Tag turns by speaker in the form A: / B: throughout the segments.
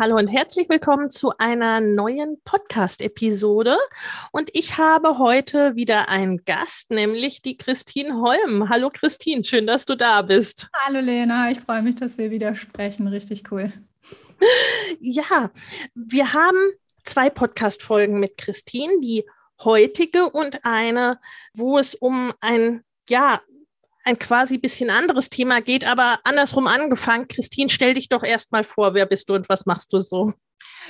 A: Hallo und herzlich willkommen zu einer neuen Podcast-Episode. Und ich habe heute wieder einen Gast, nämlich die Christine Holm. Hallo Christine, schön, dass du da bist.
B: Hallo Lena, ich freue mich, dass wir wieder sprechen. Richtig cool.
A: Ja, wir haben zwei Podcast-Folgen mit Christine. Die heutige und eine, wo es um ein, ja, ein quasi bisschen anderes Thema geht, aber andersrum angefangen. Christine, stell dich doch erstmal vor, wer bist du und was machst du so?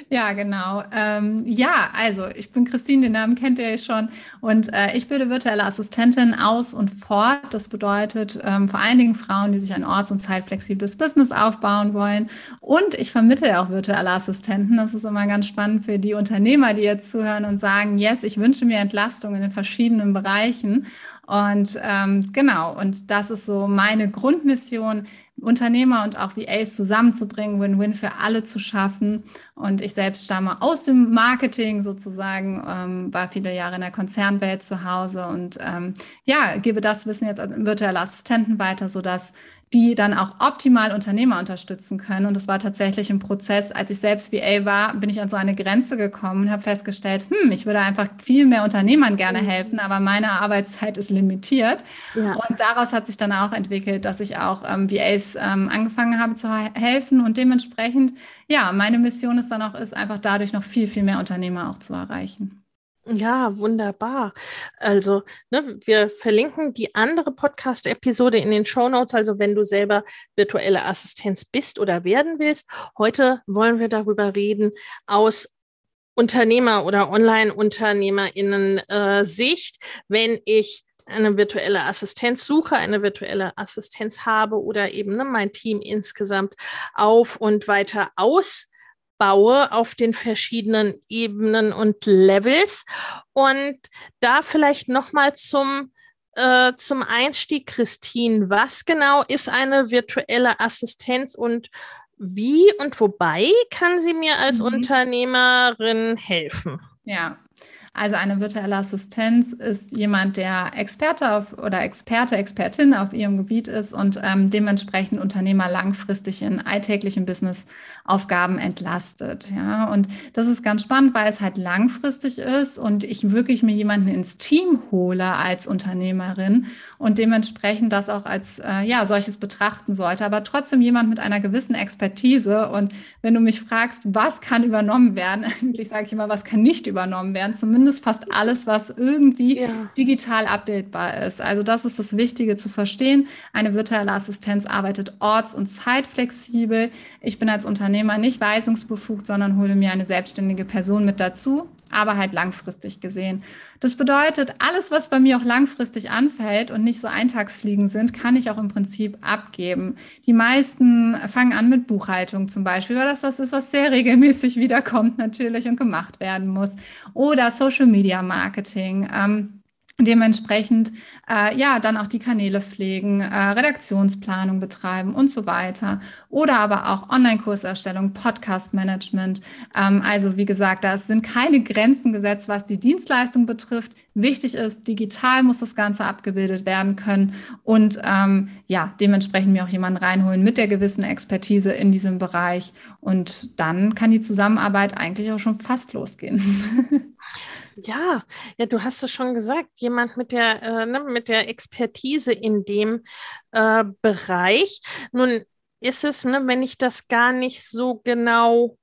B: Ja, genau. Ähm, ja, also ich bin Christine, den Namen kennt ihr ja schon. Und äh, ich bilde virtuelle Assistentin aus und fort. Das bedeutet ähm, vor allen Dingen Frauen, die sich ein orts- und zeitflexibles Business aufbauen wollen. Und ich vermittle auch virtuelle Assistenten. Das ist immer ganz spannend für die Unternehmer, die jetzt zuhören und sagen, yes, ich wünsche mir Entlastung in den verschiedenen Bereichen. Und ähm, genau, und das ist so meine Grundmission, Unternehmer und auch VAs zusammenzubringen, Win-Win für alle zu schaffen. Und ich selbst stamme aus dem Marketing sozusagen, ähm, war viele Jahre in der Konzernwelt zu Hause und ähm, ja, gebe das Wissen jetzt an virtuelle Assistenten weiter, sodass die dann auch optimal Unternehmer unterstützen können. Und das war tatsächlich ein Prozess. Als ich selbst VA war, bin ich an so eine Grenze gekommen und habe festgestellt, hm, ich würde einfach viel mehr Unternehmern gerne mhm. helfen, aber meine Arbeitszeit ist limitiert. Ja. Und daraus hat sich dann auch entwickelt, dass ich auch ähm, VAs ähm, angefangen habe zu helfen und dementsprechend, ja, meine Mission ist dann auch, ist einfach dadurch noch viel, viel mehr Unternehmer auch zu erreichen.
A: Ja, wunderbar. Also, ne, wir verlinken die andere Podcast-Episode in den Show Notes. Also, wenn du selber virtuelle Assistenz bist oder werden willst. Heute wollen wir darüber reden aus Unternehmer- oder Online-UnternehmerInnen-Sicht, äh, wenn ich eine virtuelle Assistenz suche, eine virtuelle Assistenz habe oder eben ne, mein Team insgesamt auf und weiter aus baue auf den verschiedenen Ebenen und Levels. Und da vielleicht nochmal zum, äh, zum Einstieg, Christine, was genau ist eine virtuelle Assistenz und wie und wobei kann sie mir als mhm. Unternehmerin helfen?
B: Ja, also eine virtuelle Assistenz ist jemand, der Experte auf, oder Experte, Expertin auf ihrem Gebiet ist und ähm, dementsprechend Unternehmer langfristig in alltäglichen Businessaufgaben entlastet. Ja, und das ist ganz spannend, weil es halt langfristig ist und ich wirklich mir jemanden ins Team hole als Unternehmerin und dementsprechend das auch als äh, ja solches betrachten sollte, aber trotzdem jemand mit einer gewissen Expertise. Und wenn du mich fragst, was kann übernommen werden, eigentlich sage ich immer, was kann nicht übernommen werden, zumindest zumindest fast alles, was irgendwie ja. digital abbildbar ist. Also das ist das Wichtige zu verstehen. Eine virtuelle Assistenz arbeitet orts- und zeitflexibel. Ich bin als Unternehmer nicht weisungsbefugt, sondern hole mir eine selbstständige Person mit dazu, aber halt langfristig gesehen. Das bedeutet, alles, was bei mir auch langfristig anfällt und nicht so Eintagsfliegen sind, kann ich auch im Prinzip abgeben. Die meisten fangen an mit Buchhaltung zum Beispiel, weil das was ist, was sehr regelmäßig wiederkommt natürlich und gemacht werden muss. Oder Social Media Marketing. Ähm, dementsprechend äh, ja dann auch die Kanäle pflegen, äh, Redaktionsplanung betreiben und so weiter. Oder aber auch Online-Kurserstellung, Podcast-Management. Ähm, also wie gesagt, da sind keine Grenzen gesetzt, was die Dienstleistung betrifft. Wichtig ist, digital muss das Ganze abgebildet werden können und ähm, ja, dementsprechend mir auch jemanden reinholen mit der gewissen Expertise in diesem Bereich. Und dann kann die Zusammenarbeit eigentlich auch schon fast losgehen.
A: Ja, ja, du hast es schon gesagt, jemand mit der, äh, ne, mit der Expertise in dem äh, Bereich. Nun ist es, ne, wenn ich das gar nicht so genau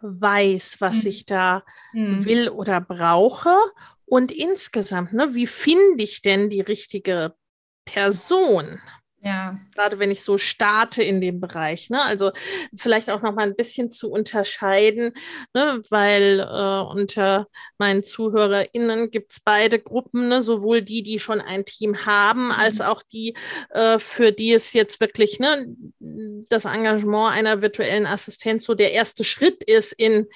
A: weiß, was hm. ich da hm. will oder brauche. Und insgesamt, ne, wie finde ich denn die richtige Person?
B: Ja.
A: Gerade wenn ich so starte in dem Bereich. Ne? Also vielleicht auch noch mal ein bisschen zu unterscheiden, ne? weil äh, unter meinen ZuhörerInnen gibt es beide Gruppen, ne? sowohl die, die schon ein Team haben, mhm. als auch die, äh, für die es jetzt wirklich ne, das Engagement einer virtuellen Assistenz so der erste Schritt ist in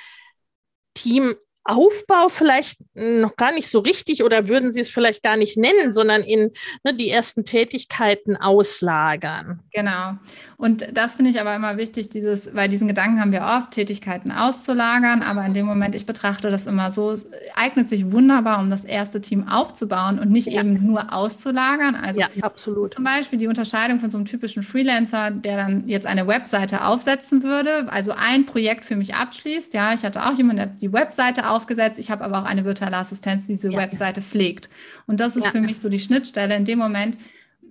A: Team Aufbau vielleicht noch gar nicht so richtig oder würden Sie es vielleicht gar nicht nennen, sondern in ne, die ersten Tätigkeiten auslagern.
B: Genau. Und das finde ich aber immer wichtig, dieses, weil diesen Gedanken haben wir oft, Tätigkeiten auszulagern, aber in dem Moment, ich betrachte das immer so, es eignet sich wunderbar, um das erste Team aufzubauen und nicht ja. eben nur auszulagern. Also
A: ja, absolut.
B: Zum Beispiel die Unterscheidung von so einem typischen Freelancer, der dann jetzt eine Webseite aufsetzen würde, also ein Projekt für mich abschließt. Ja, ich hatte auch jemanden, der die Webseite aufgesetzt, ich habe aber auch eine virtuelle Assistenz, die diese ja. Webseite pflegt. Und das ist für mich so die Schnittstelle in dem Moment,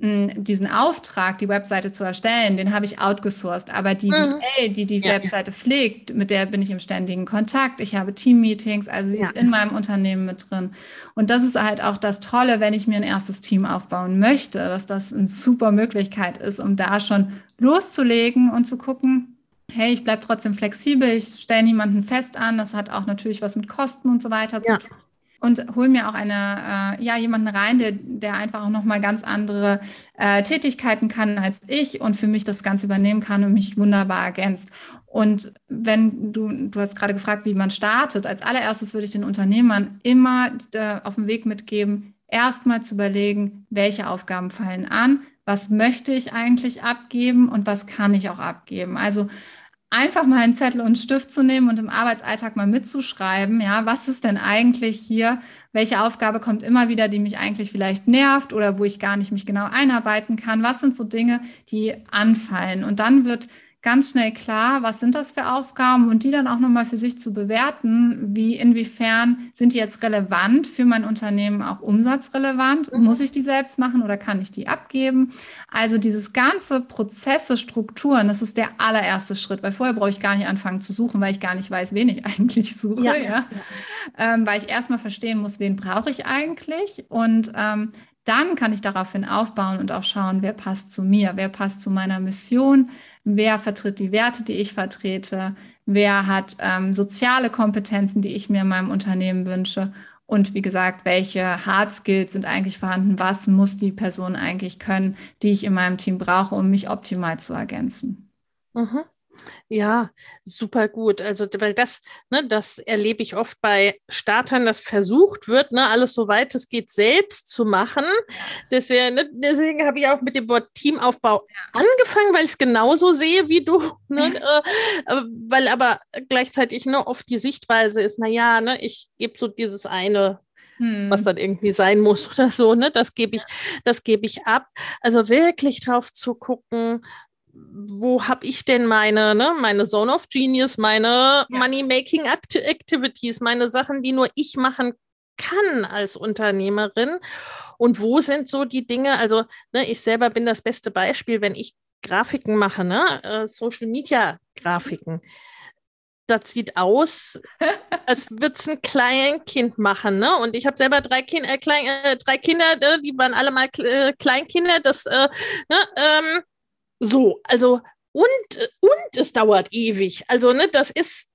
B: diesen Auftrag, die Webseite zu erstellen, den habe ich outgesourced. Aber die mhm. VA, die die ja, Webseite ja. pflegt, mit der bin ich im ständigen Kontakt. Ich habe Team-Meetings, also sie ja. ist in meinem Unternehmen mit drin. Und das ist halt auch das Tolle, wenn ich mir ein erstes Team aufbauen möchte, dass das eine super Möglichkeit ist, um da schon loszulegen und zu gucken, hey, ich bleibe trotzdem flexibel, ich stelle niemanden fest an. Das hat auch natürlich was mit Kosten und so weiter zu tun und hol mir auch eine, äh, ja, jemanden rein, der, der einfach auch nochmal ganz andere äh, Tätigkeiten kann als ich und für mich das Ganze übernehmen kann und mich wunderbar ergänzt. Und wenn du, du hast gerade gefragt, wie man startet, als allererstes würde ich den Unternehmern immer äh, auf den Weg mitgeben, erstmal zu überlegen, welche Aufgaben fallen an, was möchte ich eigentlich abgeben und was kann ich auch abgeben. Also einfach mal einen Zettel und Stift zu nehmen und im Arbeitsalltag mal mitzuschreiben, ja, was ist denn eigentlich hier, welche Aufgabe kommt immer wieder, die mich eigentlich vielleicht nervt oder wo ich gar nicht mich genau einarbeiten kann, was sind so Dinge, die anfallen? Und dann wird ganz schnell klar, was sind das für Aufgaben und die dann auch nochmal für sich zu bewerten, wie inwiefern sind die jetzt relevant für mein Unternehmen, auch umsatzrelevant? Mhm. Muss ich die selbst machen oder kann ich die abgeben? Also dieses ganze Prozesse, Strukturen, das ist der allererste Schritt, weil vorher brauche ich gar nicht anfangen zu suchen, weil ich gar nicht weiß, wen ich eigentlich suche, ja. ja. Ähm, weil ich erstmal verstehen muss, wen brauche ich eigentlich und ähm, dann kann ich daraufhin aufbauen und auch schauen, wer passt zu mir, wer passt zu meiner Mission, wer vertritt die Werte, die ich vertrete, wer hat ähm, soziale Kompetenzen, die ich mir in meinem Unternehmen wünsche und wie gesagt, welche Hard Skills sind eigentlich vorhanden, was muss die Person eigentlich können, die ich in meinem Team brauche, um mich optimal zu ergänzen.
A: Mhm. Ja, super gut. Also, weil das, ne, das erlebe ich oft bei Startern, dass versucht wird, ne, alles so weit es geht selbst zu machen. Deswegen, ne, deswegen habe ich auch mit dem Wort Teamaufbau angefangen, weil ich es genauso sehe wie du. Ne, äh, weil aber gleichzeitig ne, oft die Sichtweise ist, naja, ne, ich gebe so dieses eine hm. was dann irgendwie sein muss oder so, ne? Das gebe ich, das gebe ich ab. Also wirklich drauf zu gucken, wo habe ich denn meine, ne, meine Zone of Genius, meine ja. Money-Making Activities, meine Sachen, die nur ich machen kann als Unternehmerin? Und wo sind so die Dinge? Also, ne, ich selber bin das beste Beispiel, wenn ich Grafiken mache, ne, äh, Social Media Grafiken. Das sieht aus, als würde es ein Kleinkind machen, ne? Und ich habe selber drei, kind, äh, klein, äh, drei Kinder, äh, die waren alle mal äh, Kleinkinder. Das, äh, ne, ähm, so, also und, und es dauert ewig. Also, ne, das ist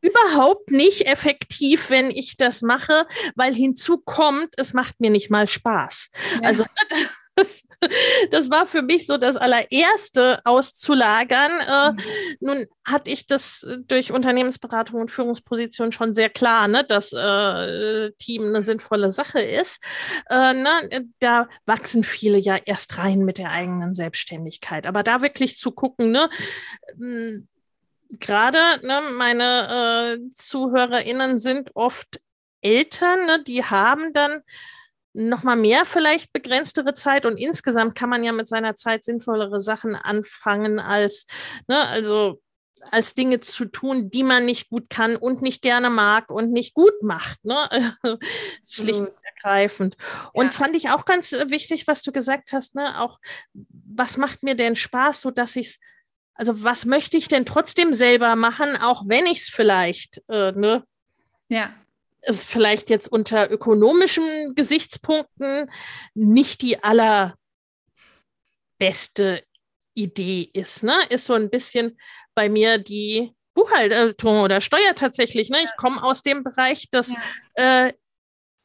A: überhaupt nicht effektiv, wenn ich das mache, weil hinzu kommt, es macht mir nicht mal Spaß. Ja. Also, ne, das, das war für mich so das allererste auszulagern. Äh, mhm. nun hatte ich das durch Unternehmensberatung und Führungsposition schon sehr klar, ne, dass äh, Team eine sinnvolle Sache ist. Äh, ne, da wachsen viele ja erst rein mit der eigenen Selbstständigkeit. Aber da wirklich zu gucken, ne, hm, gerade ne, meine äh, ZuhörerInnen sind oft Eltern, ne, die haben dann noch mal mehr vielleicht begrenztere Zeit und insgesamt kann man ja mit seiner Zeit sinnvollere Sachen anfangen als, ne, also als Dinge zu tun, die man nicht gut kann und nicht gerne mag und nicht gut macht. Ne? Schlicht und ergreifend. Und ja. fand ich auch ganz äh, wichtig, was du gesagt hast, ne? Auch, was macht mir denn Spaß, so dass ich es, also was möchte ich denn trotzdem selber machen, auch wenn ich es vielleicht, äh, ne?
B: Ja.
A: Es vielleicht jetzt unter ökonomischen Gesichtspunkten nicht die allerbeste Idee ist, ne? Ist so ein bisschen bei mir die Buchhaltung oder Steuer tatsächlich. Ne? Ich komme aus dem Bereich, das ja. äh,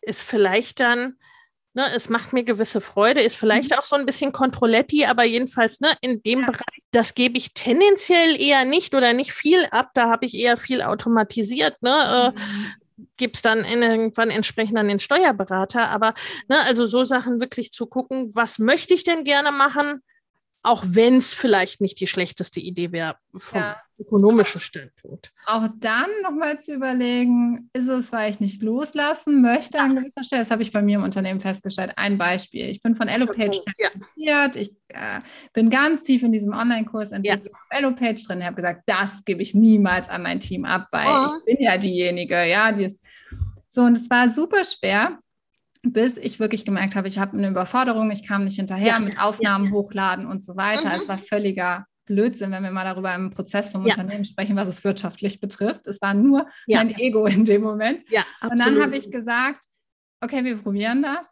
A: ist vielleicht dann, ne, es macht mir gewisse Freude, ist vielleicht mhm. auch so ein bisschen Kontrolletti, aber jedenfalls ne, in dem ja. Bereich, das gebe ich tendenziell eher nicht oder nicht viel ab. Da habe ich eher viel automatisiert. Ne? Äh, mhm. Es dann irgendwann entsprechend an den Steuerberater. Aber ne, also so Sachen wirklich zu gucken, was möchte ich denn gerne machen? auch wenn es vielleicht nicht die schlechteste Idee wäre vom ja. Ökonomischen Standpunkt.
B: Auch dann nochmal zu überlegen, ist es, weil ich nicht loslassen möchte an gewisser Stelle? Das habe ich bei mir im Unternehmen festgestellt. Ein Beispiel. Ich bin von EloPage zertifiziert. Ich äh, bin ganz tief in diesem Online-Kurs entwickelt ja. EloPage drin. Ich habe gesagt, das gebe ich niemals an mein Team ab, weil oh. ich bin ja diejenige, ja, die ist so, und es war super schwer bis ich wirklich gemerkt habe, ich habe eine Überforderung, ich kam nicht hinterher ja, mit Aufnahmen ja. hochladen und so weiter. Mhm. Es war völliger Blödsinn, wenn wir mal darüber im Prozess vom ja. Unternehmen sprechen, was es wirtschaftlich betrifft. Es war nur mein Ego in dem Moment.
A: Ja,
B: und dann habe ich gesagt, okay, wir probieren das.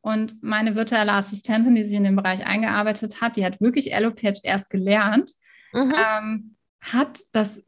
B: Und meine virtuelle Assistentin, die sich in dem Bereich eingearbeitet hat, die hat wirklich EloPage erst gelernt, mhm. ähm, hat, das,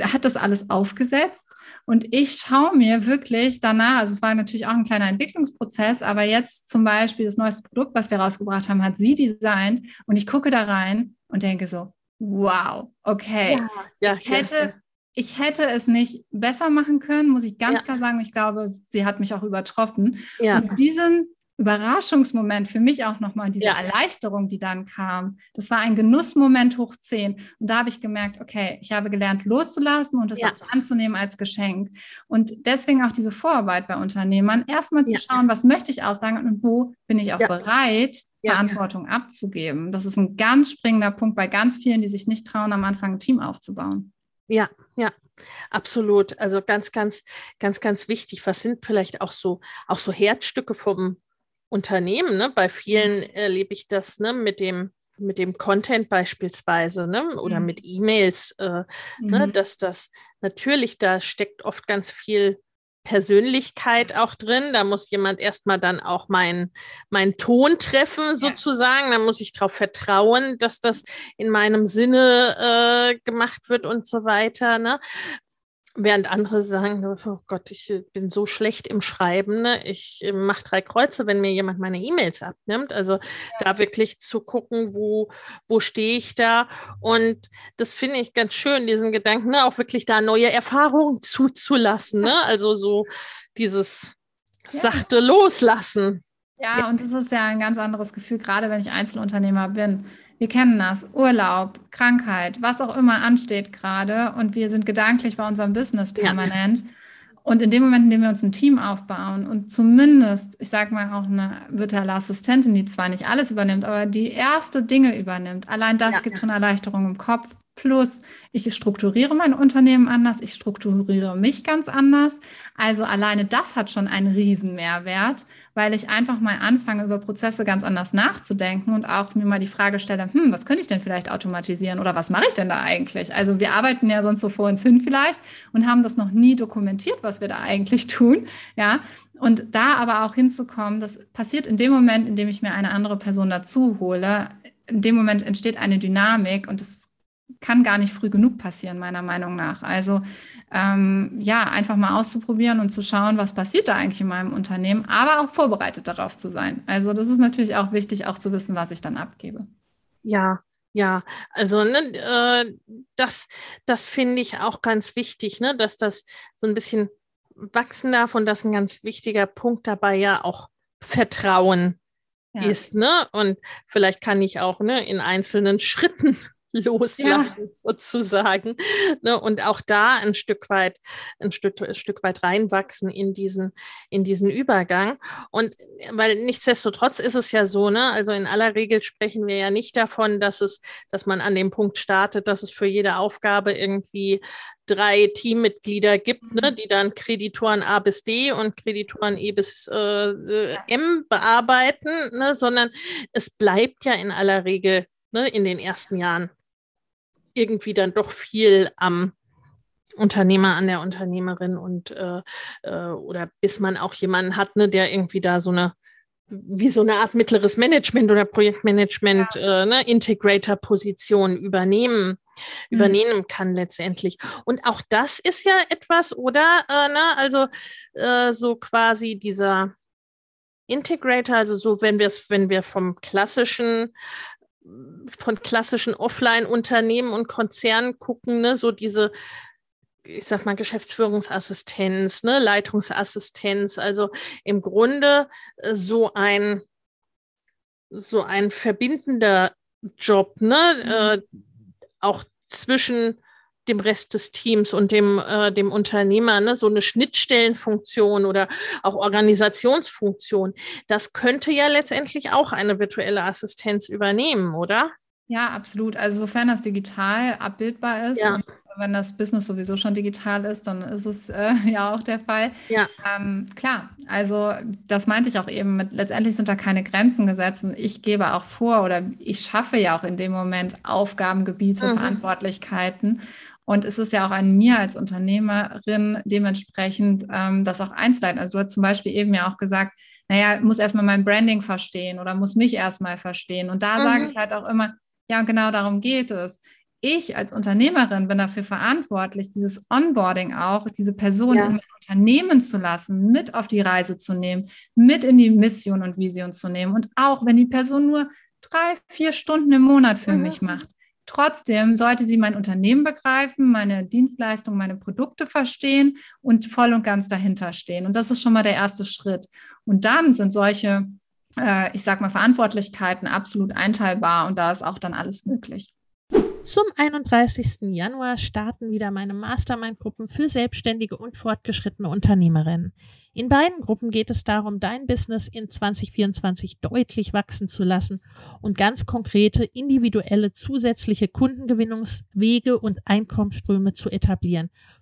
B: hat das alles aufgesetzt und ich schaue mir wirklich danach, also es war natürlich auch ein kleiner Entwicklungsprozess, aber jetzt zum Beispiel das neueste Produkt, was wir rausgebracht haben, hat sie designt und ich gucke da rein und denke so, wow, okay. Ja, ja, ich, hätte, ja. ich hätte es nicht besser machen können, muss ich ganz klar sagen. Ich glaube, sie hat mich auch übertroffen. Und diesen Überraschungsmoment für mich auch nochmal, diese ja. Erleichterung, die dann kam. Das war ein Genussmoment hoch 10. Und da habe ich gemerkt, okay, ich habe gelernt loszulassen und das ja. auch anzunehmen als Geschenk. Und deswegen auch diese Vorarbeit bei Unternehmern, erstmal zu ja. schauen, was möchte ich aussagen und wo bin ich auch bereit, Verantwortung abzugeben. Das ist ein ganz springender Punkt bei ganz vielen, die sich nicht trauen, am Anfang ein Team aufzubauen.
A: Ja, ja, absolut. Also ganz, ganz, ganz, ganz wichtig. Was sind vielleicht auch so, auch so Herzstücke vom, Unternehmen. Ne? Bei vielen mhm. erlebe ich das ne? mit dem mit dem Content beispielsweise ne? oder mhm. mit E-Mails, äh, ne? mhm. ne? dass das natürlich, da steckt oft ganz viel Persönlichkeit auch drin. Da muss jemand erstmal dann auch meinen mein Ton treffen, sozusagen. Ja. Da muss ich darauf vertrauen, dass das in meinem Sinne äh, gemacht wird und so weiter. Ne? Während andere sagen, oh Gott, ich äh, bin so schlecht im Schreiben, ne? ich äh, mache drei Kreuze, wenn mir jemand meine E-Mails abnimmt. Also ja. da wirklich zu gucken, wo, wo stehe ich da. Und das finde ich ganz schön, diesen Gedanken, ne? auch wirklich da neue Erfahrungen zuzulassen. Ne? Also so dieses ja. sachte Loslassen.
B: Ja, und das ist ja ein ganz anderes Gefühl, gerade wenn ich Einzelunternehmer bin wir kennen das, Urlaub, Krankheit, was auch immer ansteht gerade und wir sind gedanklich bei unserem Business permanent. Ja. Und in dem Moment, in dem wir uns ein Team aufbauen und zumindest, ich sage mal auch eine virtuelle Assistentin, die zwar nicht alles übernimmt, aber die erste Dinge übernimmt, allein das ja, gibt ja. schon Erleichterung im Kopf. Plus, ich strukturiere mein Unternehmen anders, ich strukturiere mich ganz anders. Also alleine das hat schon einen riesen Mehrwert, weil ich einfach mal anfange, über Prozesse ganz anders nachzudenken und auch mir mal die Frage stelle, hm, was könnte ich denn vielleicht automatisieren oder was mache ich denn da eigentlich? Also wir arbeiten ja sonst so vor uns hin vielleicht und haben das noch nie dokumentiert, was wir da eigentlich tun. Ja, und da aber auch hinzukommen, das passiert in dem Moment, in dem ich mir eine andere Person dazu hole. In dem Moment entsteht eine Dynamik und das kann gar nicht früh genug passieren, meiner Meinung nach. Also ähm, ja, einfach mal auszuprobieren und zu schauen, was passiert da eigentlich in meinem Unternehmen, aber auch vorbereitet darauf zu sein. Also das ist natürlich auch wichtig, auch zu wissen, was ich dann abgebe.
A: Ja, ja, also ne, äh, das, das finde ich auch ganz wichtig, ne, dass das so ein bisschen wachsen darf und das ein ganz wichtiger Punkt dabei ja auch Vertrauen ja. ist, ne? Und vielleicht kann ich auch ne, in einzelnen Schritten loslassen, ja. sozusagen. Ne? Und auch da ein Stück weit, ein Stück, ein Stück weit reinwachsen in diesen, in diesen Übergang. Und weil nichtsdestotrotz ist es ja so, ne, also in aller Regel sprechen wir ja nicht davon, dass es, dass man an dem Punkt startet, dass es für jede Aufgabe irgendwie drei Teammitglieder gibt, ne, mhm. die dann Kreditoren A bis D und Kreditoren E bis äh, M bearbeiten, ne, sondern es bleibt ja in aller Regel ne, in den ersten Jahren irgendwie dann doch viel am Unternehmer, an der Unternehmerin und äh, äh, oder bis man auch jemanden hat, ne, der irgendwie da so eine wie so eine Art mittleres Management oder Projektmanagement, ja. äh, ne, Integrator-Position übernehmen, mhm. übernehmen kann letztendlich. Und auch das ist ja etwas, oder? Äh, ne, also äh, so quasi dieser Integrator, also so, wenn wir es, wenn wir vom klassischen von klassischen Offline-Unternehmen und Konzernen gucken, ne, so diese ich sag mal, Geschäftsführungsassistenz, ne, Leitungsassistenz, also im Grunde äh, so ein, so ein verbindender Job, ne, äh, auch zwischen dem Rest des Teams und dem, äh, dem Unternehmer, ne, so eine Schnittstellenfunktion oder auch Organisationsfunktion. Das könnte ja letztendlich auch eine virtuelle Assistenz übernehmen, oder?
B: Ja, absolut. Also sofern das digital abbildbar ist ja wenn das Business sowieso schon digital ist, dann ist es äh, ja auch der Fall. Ja. Ähm, klar, also das meinte ich auch eben mit, letztendlich sind da keine Grenzen gesetzt und ich gebe auch vor oder ich schaffe ja auch in dem Moment Aufgabengebiete, mhm. Verantwortlichkeiten. Und es ist ja auch an mir als Unternehmerin dementsprechend ähm, das auch einzuleiten. Also du hast zum Beispiel eben ja auch gesagt, naja, muss erstmal mein Branding verstehen oder muss mich erstmal verstehen. Und da mhm. sage ich halt auch immer, ja, und genau darum geht es ich als Unternehmerin bin dafür verantwortlich, dieses Onboarding auch, diese Person ja. in mein Unternehmen zu lassen, mit auf die Reise zu nehmen, mit in die Mission und Vision zu nehmen. Und auch wenn die Person nur drei, vier Stunden im Monat für mhm. mich macht, trotzdem sollte sie mein Unternehmen begreifen, meine Dienstleistungen, meine Produkte verstehen und voll und ganz dahinter stehen. Und das ist schon mal der erste Schritt. Und dann sind solche, äh, ich sag mal, Verantwortlichkeiten absolut einteilbar und da ist auch dann alles möglich.
A: Zum 31. Januar starten wieder meine Mastermind-Gruppen für selbstständige und fortgeschrittene Unternehmerinnen. In beiden Gruppen geht es darum, dein Business in 2024 deutlich wachsen zu lassen und ganz konkrete, individuelle, zusätzliche Kundengewinnungswege und Einkommensströme zu etablieren,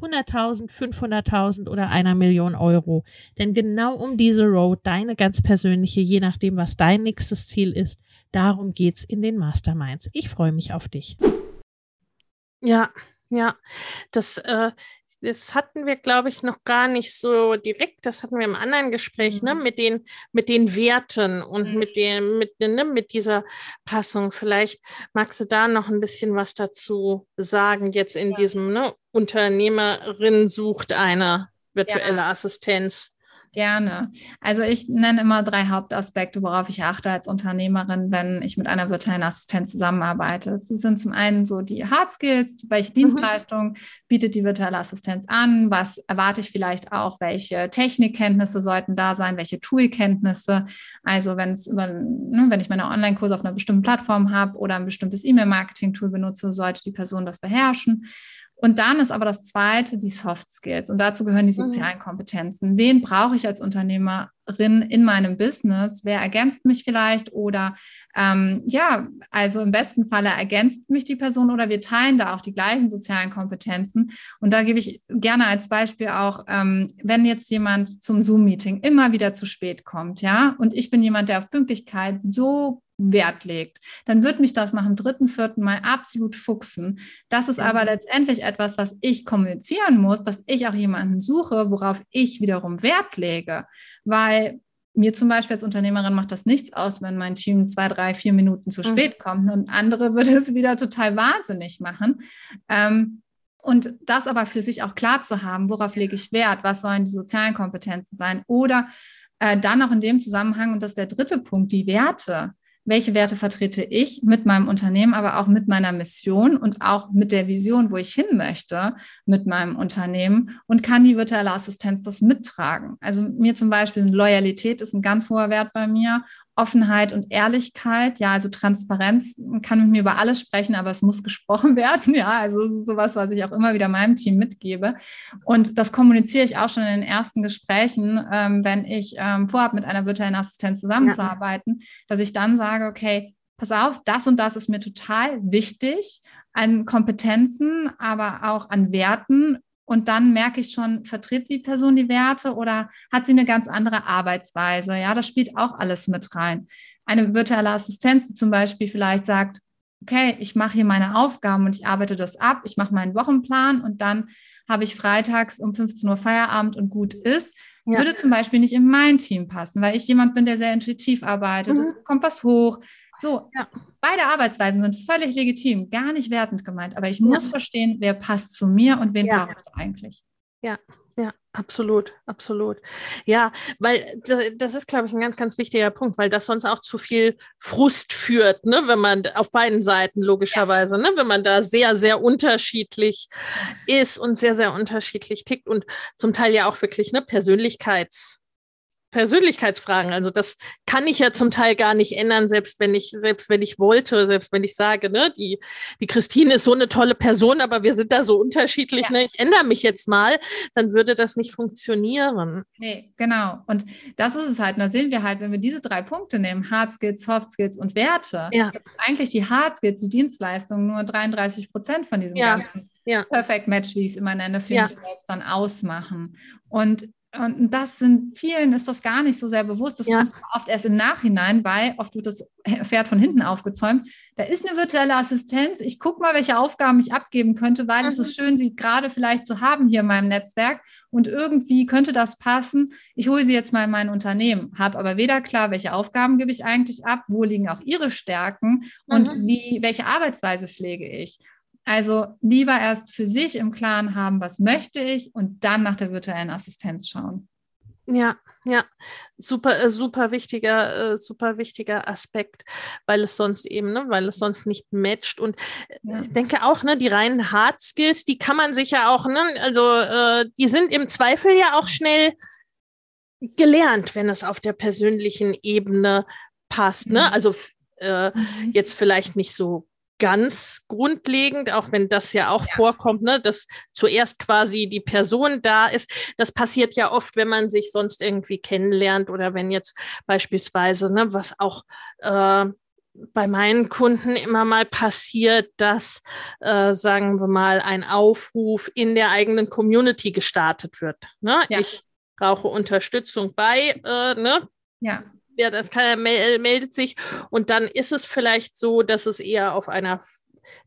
A: 100.000, 500.000 oder einer Million Euro. Denn genau um diese Road, deine ganz persönliche, je nachdem, was dein nächstes Ziel ist, darum geht's in den Masterminds. Ich freue mich auf dich. Ja, ja, das, äh, das hatten wir, glaube ich, noch gar nicht so direkt. Das hatten wir im anderen Gespräch, ne, mhm. ne, mit den, mit den Werten und mhm. mit dem, mit, ne, mit dieser Passung. Vielleicht magst du da noch ein bisschen was dazu sagen, jetzt in ja. diesem, ne, Unternehmerin sucht eine virtuelle ja. Assistenz.
B: Gerne. Also ich nenne immer drei Hauptaspekte, worauf ich achte als Unternehmerin, wenn ich mit einer virtuellen Assistenz zusammenarbeite. Sie sind zum einen so die Hard Skills, welche mhm. Dienstleistung bietet die virtuelle Assistenz an, was erwarte ich vielleicht auch, welche Technikkenntnisse sollten da sein, welche Toolkenntnisse. Also wenn es über, ne, wenn ich meine Online-Kurse auf einer bestimmten Plattform habe oder ein bestimmtes E-Mail-Marketing-Tool benutze, sollte die Person das beherrschen. Und dann ist aber das zweite die Soft Skills und dazu gehören die mhm. sozialen Kompetenzen. Wen brauche ich als Unternehmerin in meinem Business? Wer ergänzt mich vielleicht oder ähm, ja, also im besten Falle ergänzt mich die Person oder wir teilen da auch die gleichen sozialen Kompetenzen. Und da gebe ich gerne als Beispiel auch, ähm, wenn jetzt jemand zum Zoom-Meeting immer wieder zu spät kommt, ja, und ich bin jemand, der auf Pünktlichkeit so Wert legt, dann wird mich das nach dem dritten, vierten Mal absolut fuchsen. Das ist aber letztendlich etwas, was ich kommunizieren muss, dass ich auch jemanden suche, worauf ich wiederum Wert lege. Weil mir zum Beispiel als Unternehmerin macht das nichts aus, wenn mein Team zwei, drei, vier Minuten zu mhm. spät kommt und andere würde es wieder total wahnsinnig machen. Ähm, Und das aber für sich auch klar zu haben, worauf lege ich Wert, was sollen die sozialen Kompetenzen sein oder äh, dann auch in dem Zusammenhang, und das ist der dritte Punkt, die Werte welche Werte vertrete ich mit meinem Unternehmen, aber auch mit meiner Mission und auch mit der Vision, wo ich hin möchte mit meinem Unternehmen und kann die virtuelle Assistenz das mittragen. Also mir zum Beispiel Loyalität ist ein ganz hoher Wert bei mir Offenheit und Ehrlichkeit. Ja, also Transparenz man kann mit mir über alles sprechen, aber es muss gesprochen werden. Ja, also das ist sowas, was ich auch immer wieder meinem Team mitgebe. Und das kommuniziere ich auch schon in den ersten Gesprächen, ähm, wenn ich ähm, vorhabe, mit einer virtuellen Assistenz zusammenzuarbeiten, ja. dass ich dann sage, okay, pass auf, das und das ist mir total wichtig an Kompetenzen, aber auch an Werten und dann merke ich schon, vertritt die Person die Werte oder hat sie eine ganz andere Arbeitsweise? Ja, das spielt auch alles mit rein. Eine virtuelle Assistenz, die zum Beispiel vielleicht sagt, okay, ich mache hier meine Aufgaben und ich arbeite das ab, ich mache meinen Wochenplan und dann habe ich freitags um 15 Uhr Feierabend und gut ist, ja. würde zum Beispiel nicht in mein Team passen, weil ich jemand bin, der sehr intuitiv arbeitet. Mhm. Es kommt was hoch. So, ja. beide Arbeitsweisen sind völlig legitim, gar nicht wertend gemeint, aber ich muss ja. verstehen, wer passt zu mir und wen ja. brauche ich eigentlich.
A: Ja, ja, absolut, absolut. Ja, weil das ist, glaube ich, ein ganz, ganz wichtiger Punkt, weil das sonst auch zu viel Frust führt, ne, wenn man auf beiden Seiten logischerweise, ja. ne, wenn man da sehr, sehr unterschiedlich ist und sehr, sehr unterschiedlich tickt und zum Teil ja auch wirklich ne, Persönlichkeits Persönlichkeitsfragen. Also das kann ich ja zum Teil gar nicht ändern, selbst wenn ich, selbst wenn ich wollte, selbst wenn ich sage, ne, die, die Christine ist so eine tolle Person, aber wir sind da so unterschiedlich, ja. ne, ich ändere mich jetzt mal, dann würde das nicht funktionieren.
B: Nee, genau. Und das ist es halt. Und da sehen wir halt, wenn wir diese drei Punkte nehmen, Hard Skills, Soft Skills und Werte, ja. eigentlich die Hard Skills, die Dienstleistungen, nur 33 Prozent von diesem ja. ganzen ja. Perfect Match, wie ich es immer nenne, für ja. mich selbst dann ausmachen. Und und das sind vielen ist das gar nicht so sehr bewusst. Das ja. kommt oft erst im Nachhinein, weil oft wird das Pferd von hinten aufgezäumt. Da ist eine virtuelle Assistenz. Ich gucke mal, welche Aufgaben ich abgeben könnte, weil mhm. es ist schön, sie gerade vielleicht zu haben hier in meinem Netzwerk. Und irgendwie könnte das passen. Ich hole sie jetzt mal in mein Unternehmen, habe aber weder klar, welche Aufgaben gebe ich eigentlich ab, wo liegen auch ihre Stärken und mhm. wie, welche Arbeitsweise pflege ich. Also lieber erst für sich im Klaren haben, was möchte ich und dann nach der virtuellen Assistenz schauen.
A: Ja, ja, super, äh, super wichtiger, äh, super wichtiger Aspekt, weil es sonst eben, ne, weil es sonst nicht matcht. Und äh, ja. ich denke auch, ne, die reinen Hard Skills, die kann man sich ja auch, ne, also äh, die sind im Zweifel ja auch schnell gelernt, wenn es auf der persönlichen Ebene passt. Ne? Mhm. Also äh, mhm. jetzt vielleicht nicht so ganz grundlegend, auch wenn das ja auch ja. vorkommt, ne, dass zuerst quasi die Person da ist. Das passiert ja oft, wenn man sich sonst irgendwie kennenlernt oder wenn jetzt beispielsweise, ne, was auch äh, bei meinen Kunden immer mal passiert, dass, äh, sagen wir mal, ein Aufruf in der eigenen Community gestartet wird. Ne? Ja. Ich brauche Unterstützung bei, äh, ne? Ja ja, das kann, meldet sich. Und dann ist es vielleicht so, dass es eher auf einer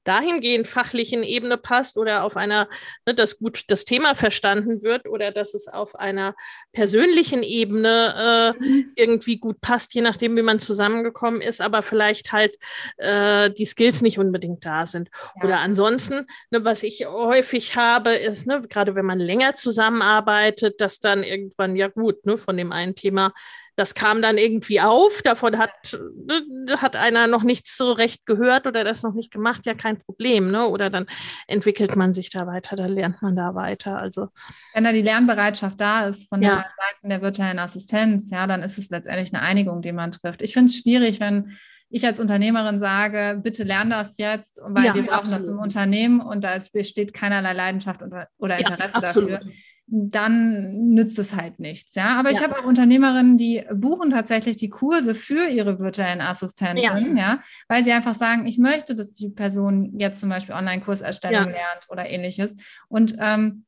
A: dahingehend fachlichen Ebene passt oder auf einer, ne, dass gut das Thema verstanden wird oder dass es auf einer persönlichen Ebene äh, mhm. irgendwie gut passt, je nachdem, wie man zusammengekommen ist, aber vielleicht halt äh, die Skills nicht unbedingt da sind. Ja. Oder ansonsten, ne, was ich häufig habe, ist, ne, gerade wenn man länger zusammenarbeitet, dass dann irgendwann, ja gut, ne, von dem einen Thema das kam dann irgendwie auf. Davon hat, ne, hat einer noch nichts so recht gehört oder das noch nicht gemacht. Ja, kein Problem. Ne? Oder dann entwickelt man sich da weiter, dann lernt man da weiter. Also
B: wenn da die Lernbereitschaft da ist von ja. der Seite der virtuellen Assistenz, ja, dann ist es letztendlich eine Einigung, die man trifft. Ich finde es schwierig, wenn ich als Unternehmerin sage, bitte lern das jetzt, weil ja, wir brauchen absolut. das im Unternehmen und da besteht keinerlei Leidenschaft oder, oder Interesse ja, dafür dann nützt es halt nichts. Ja, aber ja. ich habe auch Unternehmerinnen, die buchen tatsächlich die Kurse für ihre virtuellen Assistenten, ja. ja, weil sie einfach sagen, ich möchte, dass die Person jetzt zum Beispiel Online-Kurserstellung ja. lernt oder ähnliches. Und ähm,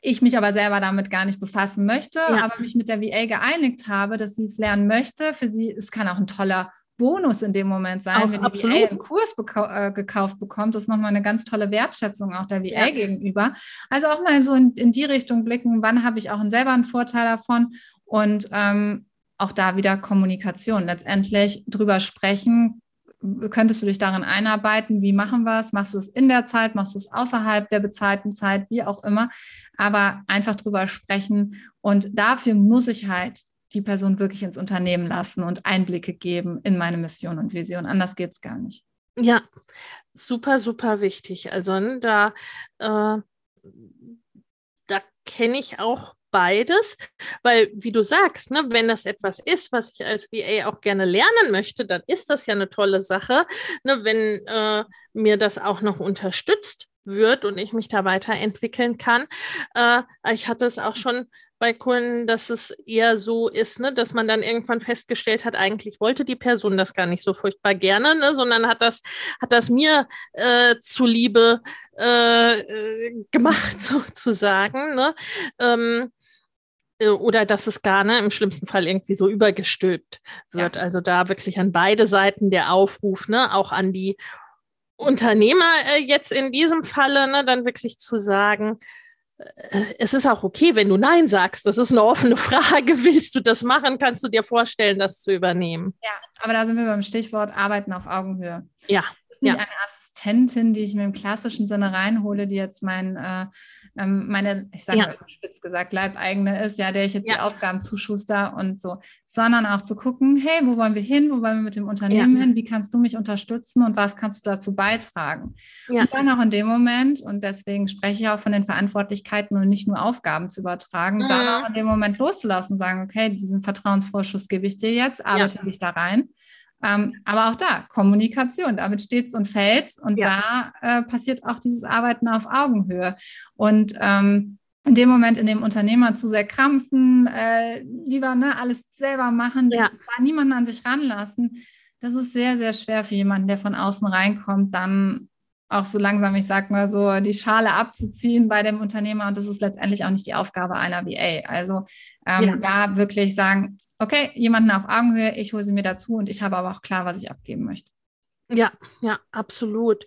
B: ich mich aber selber damit gar nicht befassen möchte, aber mich mit der VA geeinigt habe, dass sie es lernen möchte. Für sie, es kann auch ein toller Bonus in dem Moment sein, auch wenn absolut. die VA einen Kurs äh, gekauft bekommt. Das ist nochmal eine ganz tolle Wertschätzung auch der VA ja. gegenüber. Also auch mal so in, in die Richtung blicken, wann habe ich auch selber einen Vorteil davon und ähm, auch da wieder Kommunikation. Letztendlich drüber sprechen, könntest du dich darin einarbeiten? Wie machen wir es? Machst du es in der Zeit? Machst du es außerhalb der bezahlten Zeit? Wie auch immer. Aber einfach drüber sprechen. Und dafür muss ich halt die Person wirklich ins Unternehmen lassen und Einblicke geben in meine Mission und Vision. Anders geht es gar nicht.
A: Ja, super, super wichtig. Also ne, da, äh, da kenne ich auch beides, weil wie du sagst, ne, wenn das etwas ist, was ich als VA auch gerne lernen möchte, dann ist das ja eine tolle Sache. Ne, wenn äh, mir das auch noch unterstützt wird und ich mich da weiterentwickeln kann. Äh, ich hatte es auch schon bei Kunden, dass es eher so ist, ne, dass man dann irgendwann festgestellt hat, eigentlich wollte die Person das gar nicht so furchtbar gerne, ne, sondern hat das, hat das mir äh, zuliebe äh, äh gemacht, sozusagen. Ne? Ähm, äh, oder dass es gar ne, im schlimmsten Fall irgendwie so übergestülpt wird. Ja. Also da wirklich an beide Seiten der Aufruf, ne, auch an die Unternehmer äh, jetzt in diesem Falle, ne, dann wirklich zu sagen, es ist auch okay, wenn du Nein sagst. Das ist eine offene Frage. Willst du das machen? Kannst du dir vorstellen, das zu übernehmen?
B: Ja, aber da sind wir beim Stichwort Arbeiten auf Augenhöhe.
A: Ja.
B: Ist nicht
A: ja.
B: eine Assistentin, die ich mir im klassischen Sinne reinhole, die jetzt mein, äh, ähm, meine, ich sage ja. mal spitz gesagt, Leibeigene ist, ja, der ich jetzt ja. die Aufgaben zuschuster und so, sondern auch zu gucken, hey, wo wollen wir hin, wo wollen wir mit dem Unternehmen ja. hin, wie kannst du mich unterstützen und was kannst du dazu beitragen? Und dann auch in dem Moment, und deswegen spreche ich auch von den Verantwortlichkeiten und nicht nur Aufgaben zu übertragen, mhm. dann auch in dem Moment loszulassen, sagen, okay, diesen Vertrauensvorschuss gebe ich dir jetzt, arbeite dich da rein. Ähm, aber auch da, Kommunikation, damit steht es und fällt und ja. da äh, passiert auch dieses Arbeiten auf Augenhöhe. Und ähm, in dem Moment, in dem Unternehmer zu sehr krampfen, äh, lieber ne, alles selber machen, ja. niemanden an sich ranlassen, das ist sehr, sehr schwer für jemanden, der von außen reinkommt, dann auch so langsam, ich sag mal so, die Schale abzuziehen bei dem Unternehmer. Und das ist letztendlich auch nicht die Aufgabe einer VA. Also ähm, ja. da wirklich sagen, okay, jemanden auf Augenhöhe, ich hole sie mir dazu und ich habe aber auch klar, was ich abgeben möchte.
A: Ja, ja, absolut.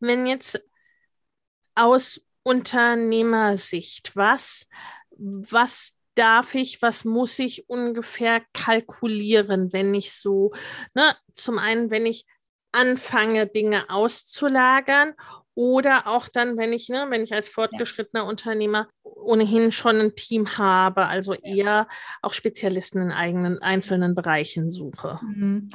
A: Wenn jetzt aus Unternehmersicht, was, was darf ich, was muss ich ungefähr kalkulieren, wenn ich so, ne, zum einen, wenn ich anfange, Dinge auszulagern oder auch dann, wenn ich, ne, wenn ich als fortgeschrittener ja. Unternehmer ohnehin schon ein Team habe, also eher auch Spezialisten in eigenen einzelnen Bereichen suche.
B: Mhm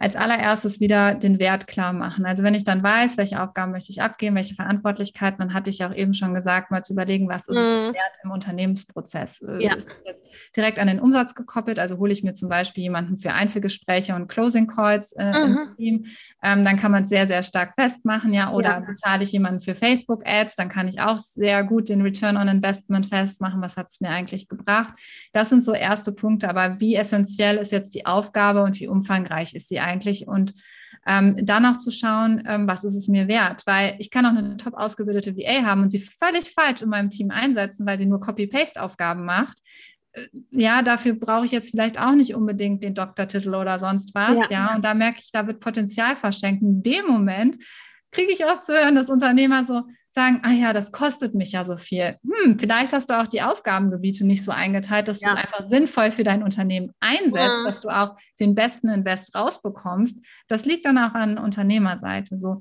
B: als allererstes wieder den Wert klar machen. Also wenn ich dann weiß, welche Aufgaben möchte ich abgeben, welche Verantwortlichkeiten, dann hatte ich auch eben schon gesagt, mal zu überlegen, was ist mhm. der Wert im Unternehmensprozess? Äh, ja. Ist das jetzt direkt an den Umsatz gekoppelt? Also hole ich mir zum Beispiel jemanden für Einzelgespräche und Closing Calls äh, mhm. im Team, ähm, dann kann man es sehr, sehr stark festmachen, ja. Oder ja. bezahle ich jemanden für Facebook-Ads, dann kann ich auch sehr gut den Return on Investment festmachen. Was hat es mir eigentlich gebracht? Das sind so erste Punkte. Aber wie essentiell ist jetzt die Aufgabe und wie umfangreich ist sie eigentlich und ähm, dann auch zu schauen, ähm, was ist es mir wert, weil ich kann auch eine top ausgebildete VA haben und sie völlig falsch in meinem Team einsetzen, weil sie nur Copy-Paste-Aufgaben macht. Äh, ja, dafür brauche ich jetzt vielleicht auch nicht unbedingt den Doktortitel oder sonst was. Ja, ja. und da merke ich, da wird Potenzial verschenkt. In dem Moment kriege ich oft zu hören, dass Unternehmer so, sagen, ah ja, das kostet mich ja so viel. Hm, vielleicht hast du auch die Aufgabengebiete nicht so eingeteilt, dass ja. du es einfach sinnvoll für dein Unternehmen einsetzt, mhm. dass du auch den besten Invest rausbekommst. Das liegt dann auch an Unternehmerseite. So,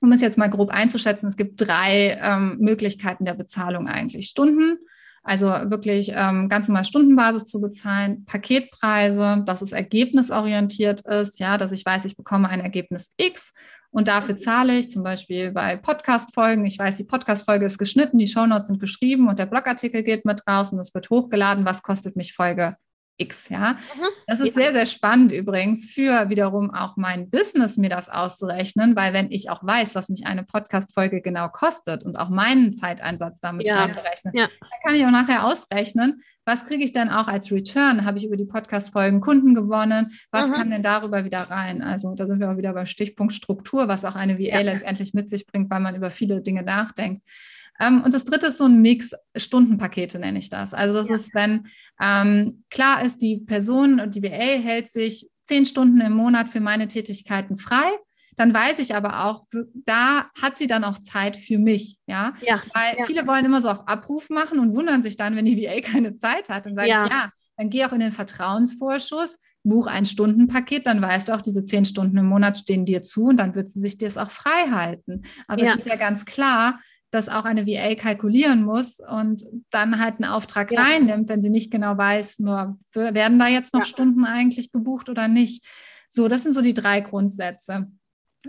B: um es jetzt mal grob einzuschätzen, es gibt drei ähm, Möglichkeiten der Bezahlung eigentlich. Stunden, also wirklich ähm, ganz normal Stundenbasis zu bezahlen, Paketpreise, dass es ergebnisorientiert ist, ja, dass ich weiß, ich bekomme ein Ergebnis X und dafür zahle ich zum Beispiel bei Podcast-Folgen. Ich weiß, die Podcast-Folge ist geschnitten, die Shownotes sind geschrieben und der Blogartikel geht mit raus und es wird hochgeladen. Was kostet mich Folge X, ja. Mhm. Das ist ja. sehr, sehr spannend übrigens für wiederum auch mein Business, mir das auszurechnen, weil wenn ich auch weiß, was mich eine Podcast-Folge genau kostet und auch meinen Zeiteinsatz damit ja. reinberechne, ja. dann kann ich auch nachher ausrechnen, was kriege ich denn auch als Return? Habe ich über die Podcast-Folgen Kunden gewonnen? Was mhm. kann denn darüber wieder rein? Also da sind wir auch wieder bei Stichpunkt Struktur, was auch eine VA letztendlich mit sich bringt, weil man über viele Dinge nachdenkt. Ähm, und das dritte ist so ein Mix, Stundenpakete nenne ich das. Also das ja. ist, wenn ähm, klar ist, die Person und die VA hält sich zehn Stunden im Monat für meine Tätigkeiten frei. Dann weiß ich aber auch, da hat sie dann auch Zeit für mich, ja. ja Weil ja. viele wollen immer so auf Abruf machen und wundern sich dann, wenn die VA keine Zeit hat. Und sagen, ja, ja dann geh auch in den Vertrauensvorschuss, buch ein Stundenpaket, dann weißt du auch, diese zehn Stunden im Monat stehen dir zu und dann wird sie sich das auch frei halten. Aber es ist ja ganz klar, dass auch eine VA kalkulieren muss und dann halt einen Auftrag ja. reinnimmt, wenn sie nicht genau weiß, nur werden da jetzt noch ja. Stunden eigentlich gebucht oder nicht. So, das sind so die drei Grundsätze.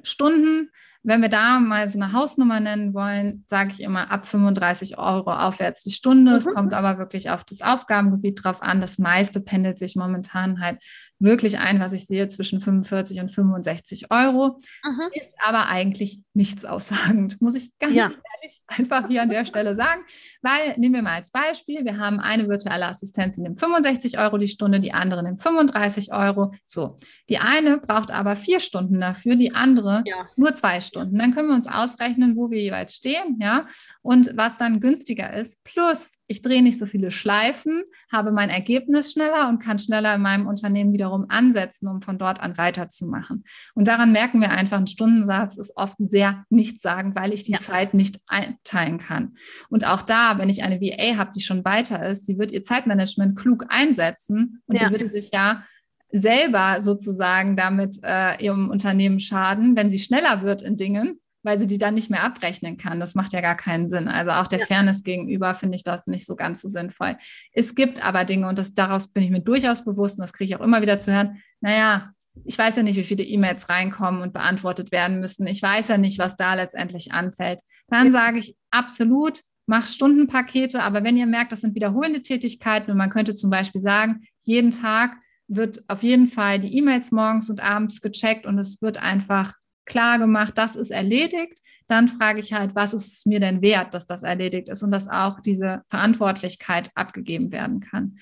B: Stunden wenn wir da mal so eine Hausnummer nennen wollen, sage ich immer ab 35 Euro aufwärts die Stunde. Mhm. Es kommt aber wirklich auf das Aufgabengebiet drauf an. Das meiste pendelt sich momentan halt wirklich ein, was ich sehe, zwischen 45 und 65 Euro. Mhm. Ist aber eigentlich nichts aussagend, muss ich ganz ja. ehrlich einfach hier an der Stelle sagen. Weil, nehmen wir mal als Beispiel, wir haben eine virtuelle Assistenz, die nimmt 65 Euro die Stunde, die andere nimmt 35 Euro. So, die eine braucht aber vier Stunden dafür, die andere ja. nur zwei Stunden. Dann können wir uns ausrechnen, wo wir jeweils stehen, ja, und was dann günstiger ist. Plus, ich drehe nicht so viele Schleifen, habe mein Ergebnis schneller und kann schneller in meinem Unternehmen wiederum ansetzen, um von dort an weiterzumachen. Und daran merken wir einfach, ein Stundensatz ist oft sehr nichtssagend, weil ich die ja. Zeit nicht einteilen kann. Und auch da, wenn ich eine VA habe, die schon weiter ist, die wird ihr Zeitmanagement klug einsetzen und ja. die würde sich ja selber sozusagen damit äh, ihrem Unternehmen schaden, wenn sie schneller wird in Dingen, weil sie die dann nicht mehr abrechnen kann. Das macht ja gar keinen Sinn. Also auch der ja. Fairness gegenüber finde ich das nicht so ganz so sinnvoll. Es gibt aber Dinge, und das, daraus bin ich mir durchaus bewusst, und das kriege ich auch immer wieder zu hören, naja, ich weiß ja nicht, wie viele E-Mails reinkommen und beantwortet werden müssen. Ich weiß ja nicht, was da letztendlich anfällt. Dann ja. sage ich absolut, mach Stundenpakete, aber wenn ihr merkt, das sind wiederholende Tätigkeiten und man könnte zum Beispiel sagen, jeden Tag wird auf jeden Fall die E-Mails morgens und abends gecheckt und es wird einfach klar gemacht, das ist erledigt, dann frage ich halt, was ist es mir denn wert, dass das erledigt ist und dass auch diese Verantwortlichkeit abgegeben werden kann.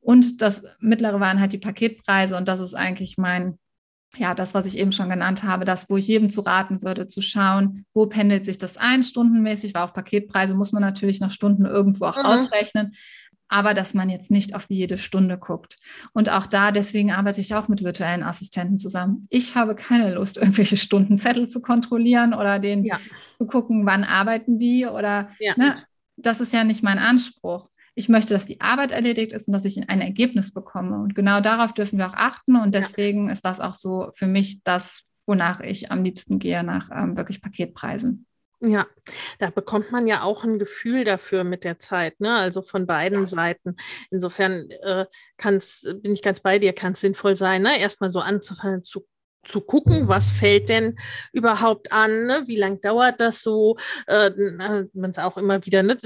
B: Und das mittlere waren halt die Paketpreise und das ist eigentlich mein, ja, das, was ich eben schon genannt habe, das, wo ich jedem zu raten würde, zu schauen, wo pendelt sich das ein, stundenmäßig, weil auf Paketpreise muss man natürlich noch Stunden irgendwo auch mhm. ausrechnen aber dass man jetzt nicht auf jede Stunde guckt. Und auch da, deswegen arbeite ich auch mit virtuellen Assistenten zusammen. Ich habe keine Lust, irgendwelche Stundenzettel zu kontrollieren oder den ja. zu gucken, wann arbeiten die oder ja. ne, das ist ja nicht mein Anspruch. Ich möchte, dass die Arbeit erledigt ist und dass ich ein Ergebnis bekomme. Und genau darauf dürfen wir auch achten. Und deswegen ja. ist das auch so für mich das, wonach ich am liebsten gehe, nach ähm, wirklich Paketpreisen.
A: Ja, da bekommt man ja auch ein Gefühl dafür mit der Zeit, ne? Also von beiden ja. Seiten. Insofern äh, kann's, bin ich ganz bei dir, kann es sinnvoll sein, ne? Erstmal so anzufangen zu zu gucken, was fällt denn überhaupt an, ne? wie lange dauert das so, äh, man es auch immer wieder, ne?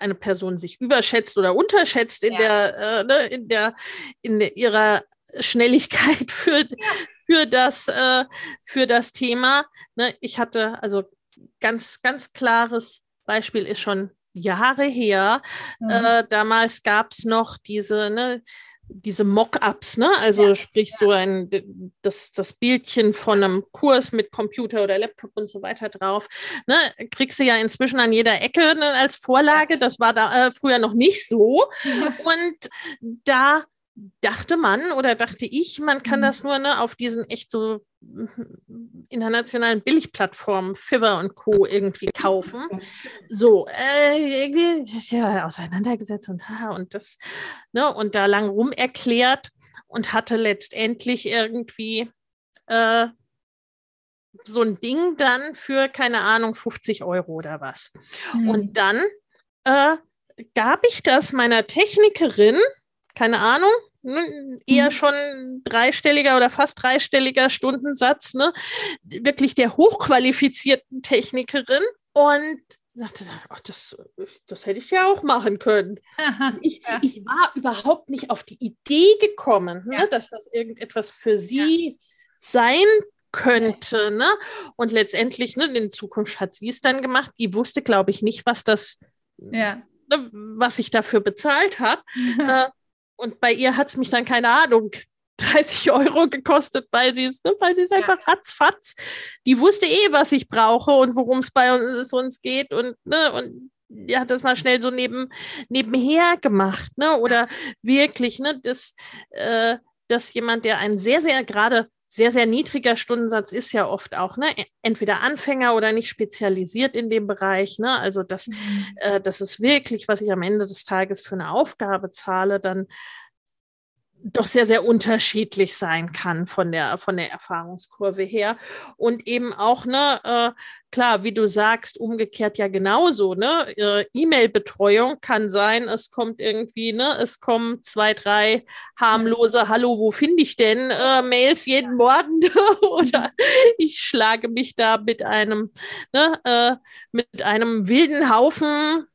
A: eine Person sich überschätzt oder unterschätzt in ja. der, äh, ne? in der, in der, ihrer Schnelligkeit für, ja. für das, äh, für das Thema. Ne? Ich hatte, also ganz, ganz klares Beispiel ist schon Jahre her. Mhm. Äh, damals gab es noch diese, ne, diese Mock-ups, ne? Also ja, sprich ja. so ein das, das Bildchen von einem Kurs mit Computer oder Laptop und so weiter drauf. Ne? Kriegst du ja inzwischen an jeder Ecke ne, als Vorlage. Das war da äh, früher noch nicht so. Und da dachte man oder dachte ich, man kann mhm. das nur ne, auf diesen echt so mm, internationalen Billigplattformen, Fiverr und Co. irgendwie kaufen. So, äh, irgendwie ja, auseinandergesetzt und, und das, ne, und da lang rum erklärt und hatte letztendlich irgendwie äh, so ein Ding dann für, keine Ahnung, 50 Euro oder was. Mhm. Und dann äh, gab ich das meiner Technikerin, keine Ahnung, eher mhm. schon dreistelliger oder fast dreistelliger Stundensatz, ne? wirklich der hochqualifizierten Technikerin und sagte dann, oh, das, das hätte ich ja auch machen können. Aha, ich, ja. ich, war überhaupt nicht auf die Idee gekommen, ne, ja. ne, dass das irgendetwas für sie ja. sein könnte. Ne? Und letztendlich, ne, in Zukunft hat sie es dann gemacht. Die wusste, glaube ich, nicht, was das, ne, was ich dafür bezahlt habe. äh, und bei ihr hat es mich dann, keine Ahnung, 30 Euro gekostet, weil sie es, ne, weil sie es ja. einfach ratzfatz. Die wusste eh, was ich brauche und worum es bei uns, uns geht und, ne, und die hat das mal schnell so neben, nebenher gemacht, ne? Oder wirklich, ne, dass, äh, dass jemand, der einen sehr, sehr gerade sehr, sehr niedriger Stundensatz ist ja oft auch, ne, e, entweder Anfänger oder nicht spezialisiert in dem Bereich, ne, also das, mhm. äh, das ist wirklich, was ich am Ende des Tages für eine Aufgabe zahle, dann doch sehr, sehr unterschiedlich sein kann von der, von der Erfahrungskurve her. Und eben auch, ne, äh, klar, wie du sagst, umgekehrt ja genauso, ne? Äh, E-Mail-Betreuung kann sein, es kommt irgendwie, ne, es kommen zwei, drei harmlose Hallo, wo finde ich denn äh, Mails jeden Morgen? Oder ich schlage mich da mit einem, ne, äh, mit einem wilden Haufen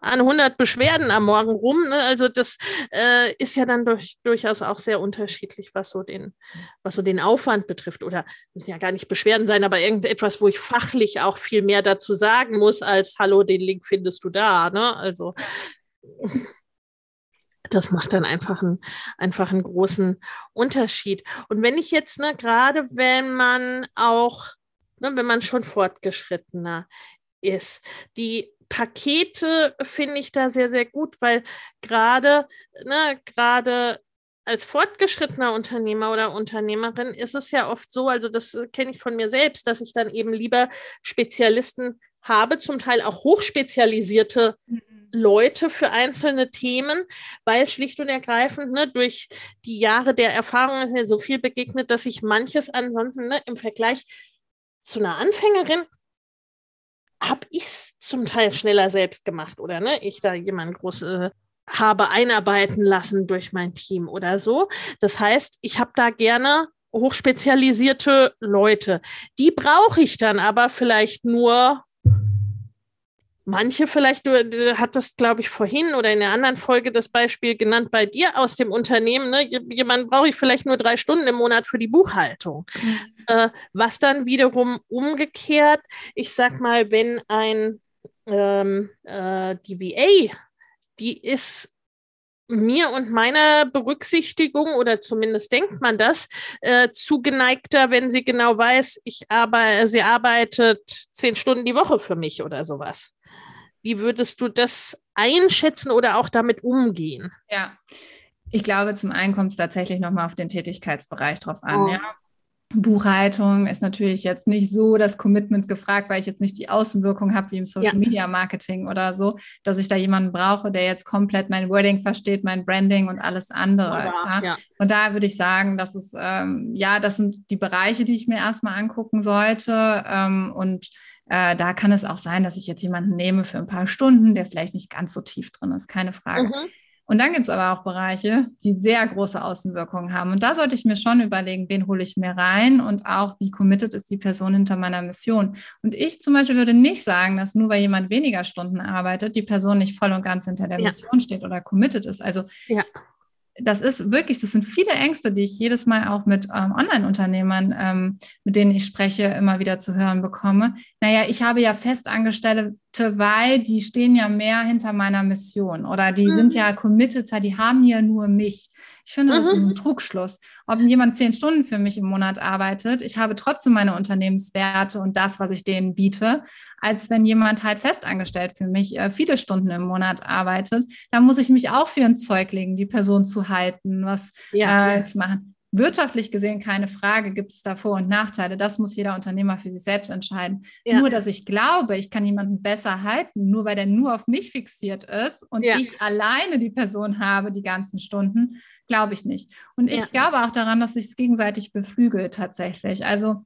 A: an 100 Beschwerden am Morgen rum. Ne? Also das äh, ist ja dann durch, durchaus auch sehr unterschiedlich, was so den, was so den Aufwand betrifft. Oder müssen ja gar nicht Beschwerden sein, aber irgendetwas, wo ich fachlich auch viel mehr dazu sagen muss, als Hallo, den Link findest du da. Ne? Also das macht dann einfach einen, einfach einen großen Unterschied. Und wenn ich jetzt, ne, gerade wenn man auch, ne, wenn man schon fortgeschrittener ist, die Pakete finde ich da sehr, sehr gut, weil gerade, ne, gerade als fortgeschrittener Unternehmer oder Unternehmerin ist es ja oft so, also das kenne ich von mir selbst, dass ich dann eben lieber Spezialisten habe, zum Teil auch hochspezialisierte mhm. Leute für einzelne Themen, weil schlicht und ergreifend ne, durch die Jahre der Erfahrung so viel begegnet, dass ich manches ansonsten ne, im Vergleich zu einer Anfängerin habe ich es zum Teil schneller selbst gemacht oder ne, ich da jemanden groß äh, habe einarbeiten lassen durch mein Team oder so. Das heißt, ich habe da gerne hochspezialisierte Leute. Die brauche ich dann aber vielleicht nur Manche vielleicht, du, du hattest, glaube ich, vorhin oder in der anderen Folge das Beispiel genannt bei dir aus dem Unternehmen. Ne? Jemand brauche ich vielleicht nur drei Stunden im Monat für die Buchhaltung. Mhm. Äh, was dann wiederum umgekehrt, ich sag mal, wenn ein ähm, äh, die VA, die ist mir und meiner Berücksichtigung, oder zumindest denkt man das, äh, zugeneigter, wenn sie genau weiß, ich aber sie arbeitet zehn Stunden die Woche für mich oder sowas. Wie würdest du das einschätzen oder auch damit umgehen?
B: Ja, ich glaube, zum einen kommt es tatsächlich nochmal auf den Tätigkeitsbereich drauf an. Oh. Ja. Buchhaltung ist natürlich jetzt nicht so das Commitment gefragt, weil ich jetzt nicht die Außenwirkung habe wie im Social ja. Media Marketing oder so, dass ich da jemanden brauche, der jetzt komplett mein Wording versteht, mein Branding und alles andere. Ja, ja. Und da würde ich sagen, das ist ähm, ja, das sind die Bereiche, die ich mir erstmal angucken sollte. Ähm, und äh, da kann es auch sein, dass ich jetzt jemanden nehme für ein paar Stunden, der vielleicht nicht ganz so tief drin ist, keine Frage. Mhm. Und dann gibt es aber auch Bereiche, die sehr große Außenwirkungen haben. Und da sollte ich mir schon überlegen, wen hole ich mir rein und auch, wie committed ist die Person hinter meiner Mission. Und ich zum Beispiel würde nicht sagen, dass nur weil jemand weniger Stunden arbeitet, die Person nicht voll und ganz hinter der ja. Mission steht oder committed ist. Also ja das ist wirklich, das sind viele Ängste, die ich jedes Mal auch mit ähm, Online-Unternehmern, ähm, mit denen ich spreche, immer wieder zu hören bekomme. Naja, ich habe ja Festangestellte, weil die stehen ja mehr hinter meiner Mission oder die mhm. sind ja committeter, die haben ja nur mich. Ich finde, das ist mhm. ein Trugschluss. Ob jemand zehn Stunden für mich im Monat arbeitet, ich habe trotzdem meine Unternehmenswerte und das, was ich denen biete, als wenn jemand halt festangestellt für mich äh, viele Stunden im Monat arbeitet. Da muss ich mich auch für ein Zeug legen, die Person zu halten, was ja. äh, zu machen. Wirtschaftlich gesehen keine Frage, gibt es da Vor- und Nachteile. Das muss jeder Unternehmer für sich selbst entscheiden. Ja. Nur, dass ich glaube, ich kann jemanden besser halten, nur weil der nur auf mich fixiert ist und ja. ich alleine die Person habe, die ganzen Stunden, glaube ich nicht. Und ich ja. glaube auch daran, dass sich es gegenseitig beflügelt tatsächlich. Also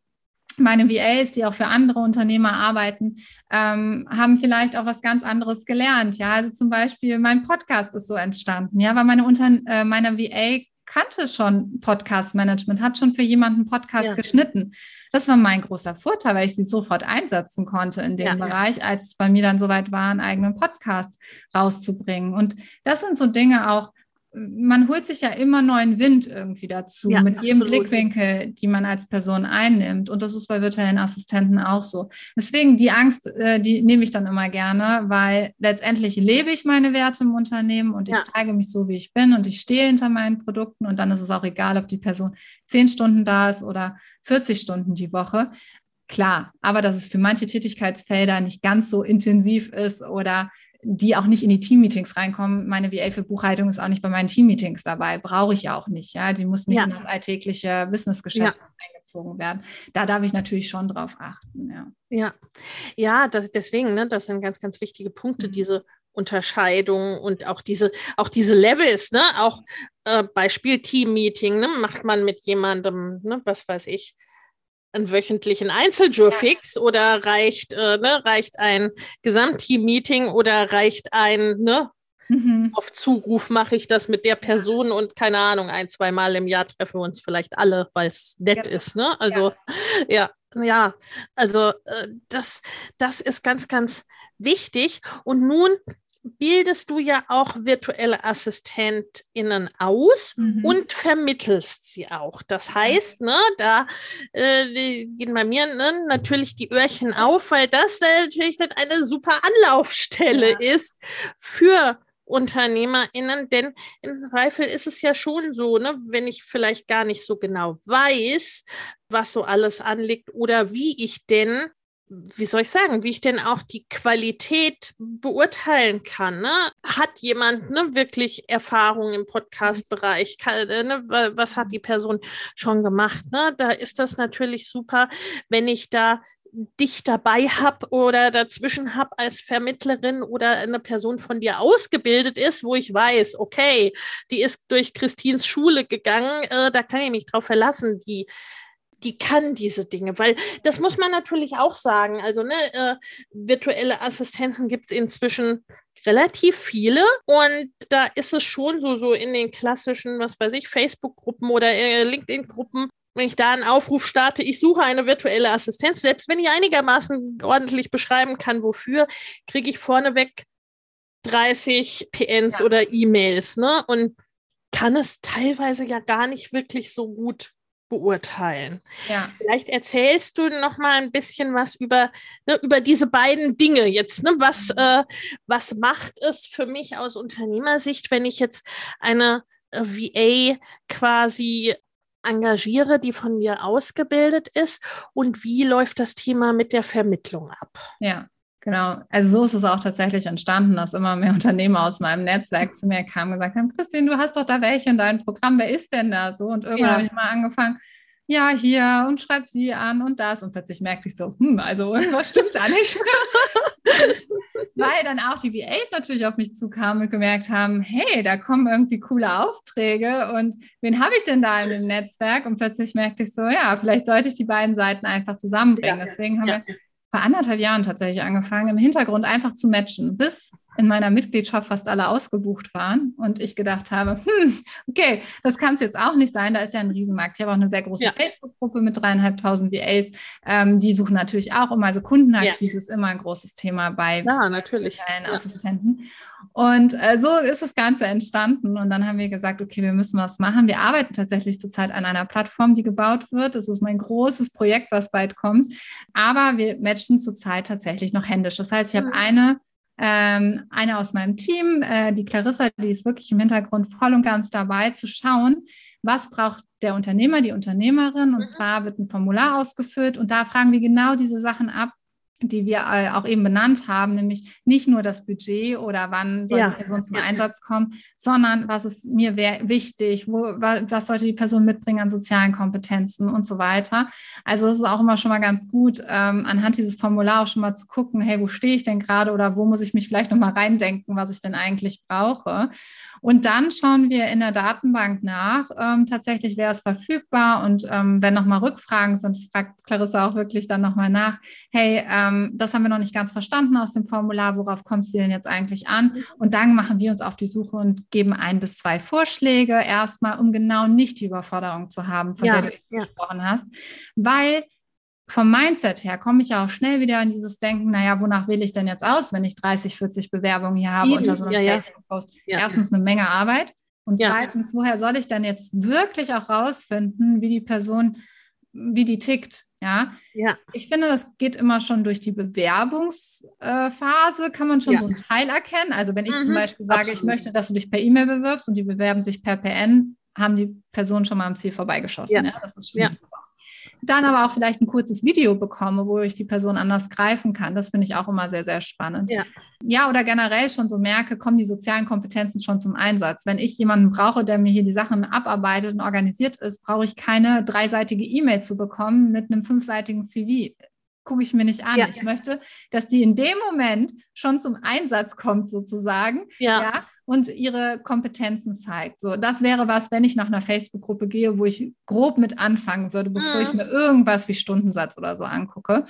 B: meine VAs, die auch für andere Unternehmer arbeiten, ähm, haben vielleicht auch was ganz anderes gelernt. Ja, also zum Beispiel mein Podcast ist so entstanden. Ja, weil meine, Unter äh, meine VA kannte schon Podcast-Management, hat schon für jemanden Podcast ja. geschnitten. Das war mein großer Vorteil, weil ich sie sofort einsetzen konnte in dem ja, Bereich, ja. als es bei mir dann soweit war, einen eigenen Podcast rauszubringen. Und das sind so Dinge auch, man holt sich ja immer neuen Wind irgendwie dazu, ja, mit jedem absolut. Blickwinkel, die man als Person einnimmt. Und das ist bei virtuellen Assistenten auch so. Deswegen die Angst, äh, die nehme ich dann immer gerne, weil letztendlich lebe ich meine Werte im Unternehmen und ich ja. zeige mich so, wie ich bin und ich stehe hinter meinen Produkten. Und dann ist es auch egal, ob die Person zehn Stunden da ist oder 40 Stunden die Woche. Klar, aber dass es für manche Tätigkeitsfelder nicht ganz so intensiv ist oder die auch nicht in die Teammeetings reinkommen. Meine VA für Buchhaltung ist auch nicht bei meinen Teammeetings dabei. Brauche ich ja auch nicht. Ja, die muss nicht ja. in das alltägliche Businessgeschäft ja. eingezogen werden. Da darf ich natürlich schon drauf achten. Ja,
A: ja, ja das, deswegen, ne, das sind ganz, ganz wichtige Punkte, mhm. diese Unterscheidung und auch diese, auch diese Levels, ne? Auch äh, Beispiel Team-Meeting, ne? Macht man mit jemandem, ne? Was weiß ich, einen wöchentlichen Einzeljurfix oder reicht, äh, ne? reicht ein Gesamtteam-Meeting oder reicht ein, ne? Mhm. Auf Zuruf mache ich das mit der Person und keine Ahnung, ein, zwei Mal im Jahr treffen wir uns vielleicht alle, weil es nett ja. ist. Ne? Also ja, ja, ja. also äh, das, das ist ganz, ganz wichtig. Und nun bildest du ja auch virtuelle AssistentInnen aus mhm. und vermittelst sie auch. Das heißt, ne, da äh, gehen bei mir ne, natürlich die Öhrchen auf, weil das natürlich dann eine super Anlaufstelle ja. ist für UnternehmerInnen, denn im Zweifel ist es ja schon so, ne, wenn ich vielleicht gar nicht so genau weiß, was so alles anliegt oder wie ich denn wie soll ich sagen, wie ich denn auch die Qualität beurteilen kann. Ne? Hat jemand ne, wirklich Erfahrung im Podcast-Bereich? Äh, ne, was hat die Person schon gemacht? Ne? Da ist das natürlich super, wenn ich da dich dabei habe oder dazwischen habe als Vermittlerin oder eine Person von dir ausgebildet ist, wo ich weiß, okay, die ist durch Christins Schule gegangen, äh, da kann ich mich drauf verlassen, die die kann diese Dinge, weil das muss man natürlich auch sagen. Also ne, äh, virtuelle Assistenzen gibt es inzwischen relativ viele und da ist es schon so, so in den klassischen, was weiß ich, Facebook-Gruppen oder äh, LinkedIn-Gruppen, wenn ich da einen Aufruf starte, ich suche eine virtuelle Assistenz, selbst wenn ich einigermaßen ordentlich beschreiben kann, wofür, kriege ich vorneweg 30 PNs ja. oder E-Mails, ne? Und kann es teilweise ja gar nicht wirklich so gut beurteilen. Ja. Vielleicht erzählst du noch mal ein bisschen was über, ne, über diese beiden Dinge jetzt. Ne? Was, mhm. äh, was macht es für mich aus Unternehmersicht, wenn ich jetzt eine äh, VA quasi engagiere, die von mir ausgebildet ist und wie läuft das Thema mit der Vermittlung ab?
B: Ja, Genau, also so ist es auch tatsächlich entstanden, dass immer mehr Unternehmer aus meinem Netzwerk zu mir kamen und gesagt haben, Christine, du hast doch da welche in deinem Programm, wer ist denn da so? Und irgendwann ja. habe ich mal angefangen, ja, hier und schreib sie an und das. Und plötzlich merkte ich so, hm, also was stimmt da nicht? Weil dann auch die VAs natürlich auf mich zukamen und gemerkt haben, hey, da kommen irgendwie coole Aufträge und wen habe ich denn da in dem Netzwerk? Und plötzlich merkte ich so, ja, vielleicht sollte ich die beiden Seiten einfach zusammenbringen. Ja, Deswegen haben ja. wir vor anderthalb Jahren tatsächlich angefangen, im Hintergrund einfach zu matchen, bis in meiner Mitgliedschaft fast alle ausgebucht waren und ich gedacht habe, hm, okay, das kann es jetzt auch nicht sein, da ist ja ein Riesenmarkt. Ich habe auch eine sehr große ja. Facebook-Gruppe mit dreieinhalbtausend VAs, ähm, die suchen natürlich auch immer, also Kundenakquise ja. ist immer ein großes Thema bei
A: ja, natürlich.
B: Ja. Assistenten. Und äh, so ist das Ganze entstanden. Und dann haben wir gesagt, okay, wir müssen was machen. Wir arbeiten tatsächlich zurzeit an einer Plattform, die gebaut wird. Das ist mein großes Projekt, was bald kommt. Aber wir matchen zurzeit tatsächlich noch händisch. Das heißt, ich habe mhm. eine ähm, eine aus meinem Team, äh, die Clarissa, die ist wirklich im Hintergrund voll und ganz dabei zu schauen, was braucht der Unternehmer, die Unternehmerin. Und mhm. zwar wird ein Formular ausgefüllt und da fragen wir genau diese Sachen ab, die wir äh, auch eben benannt haben, nämlich nicht nur das Budget oder wann soll ja. die Person zum. Einsatz kommen, sondern was ist mir wichtig, wo, was sollte die Person mitbringen an sozialen Kompetenzen und so weiter. Also es ist auch immer schon mal ganz gut, ähm, anhand dieses Formulars schon mal zu gucken, hey, wo stehe ich denn gerade oder wo muss ich mich vielleicht nochmal reindenken, was ich denn eigentlich brauche. Und dann schauen wir in der Datenbank nach, ähm, tatsächlich wäre es verfügbar und ähm, wenn nochmal Rückfragen sind, fragt Clarissa auch wirklich dann nochmal nach, hey, ähm, ähm, das haben wir noch nicht ganz verstanden aus dem Formular, worauf kommt es dir denn jetzt eigentlich an? Und dann machen wir uns auf die Suche und geben ein bis zwei Vorschläge erstmal, um genau nicht die Überforderung zu haben, von ja, der du ja. gesprochen hast. Weil vom Mindset her komme ich ja auch schnell wieder in dieses Denken, naja, wonach wähle ich denn jetzt aus, wenn ich 30, 40 Bewerbungen hier habe Eben. unter so einem ja, Facebook-Post? Ja. Erstens eine Menge Arbeit und zweitens, woher soll ich denn jetzt wirklich auch rausfinden, wie die Person, wie die tickt? Ja? ja, ich finde, das geht immer schon durch die Bewerbungsphase, kann man schon ja. so einen Teil erkennen. Also wenn ich mhm, zum Beispiel sage, absolut. ich möchte, dass du dich per E-Mail bewirbst und die bewerben sich per PN, haben die Personen schon mal am Ziel vorbeigeschossen. Ja. ja? Das ist schon ja. super dann aber auch vielleicht ein kurzes Video bekomme, wo ich die Person anders greifen kann. Das finde ich auch immer sehr, sehr spannend. Ja. ja, oder generell schon so merke, kommen die sozialen Kompetenzen schon zum Einsatz. Wenn ich jemanden brauche, der mir hier die Sachen abarbeitet und organisiert ist, brauche ich keine dreiseitige E-Mail zu bekommen mit einem fünfseitigen CV. gucke ich mir nicht an. Ja. Ich möchte, dass die in dem Moment schon zum Einsatz kommt, sozusagen. Ja. ja und ihre Kompetenzen zeigt. So, das wäre was, wenn ich nach einer Facebook-Gruppe gehe, wo ich grob mit anfangen würde, bevor mhm. ich mir irgendwas wie Stundensatz oder so angucke.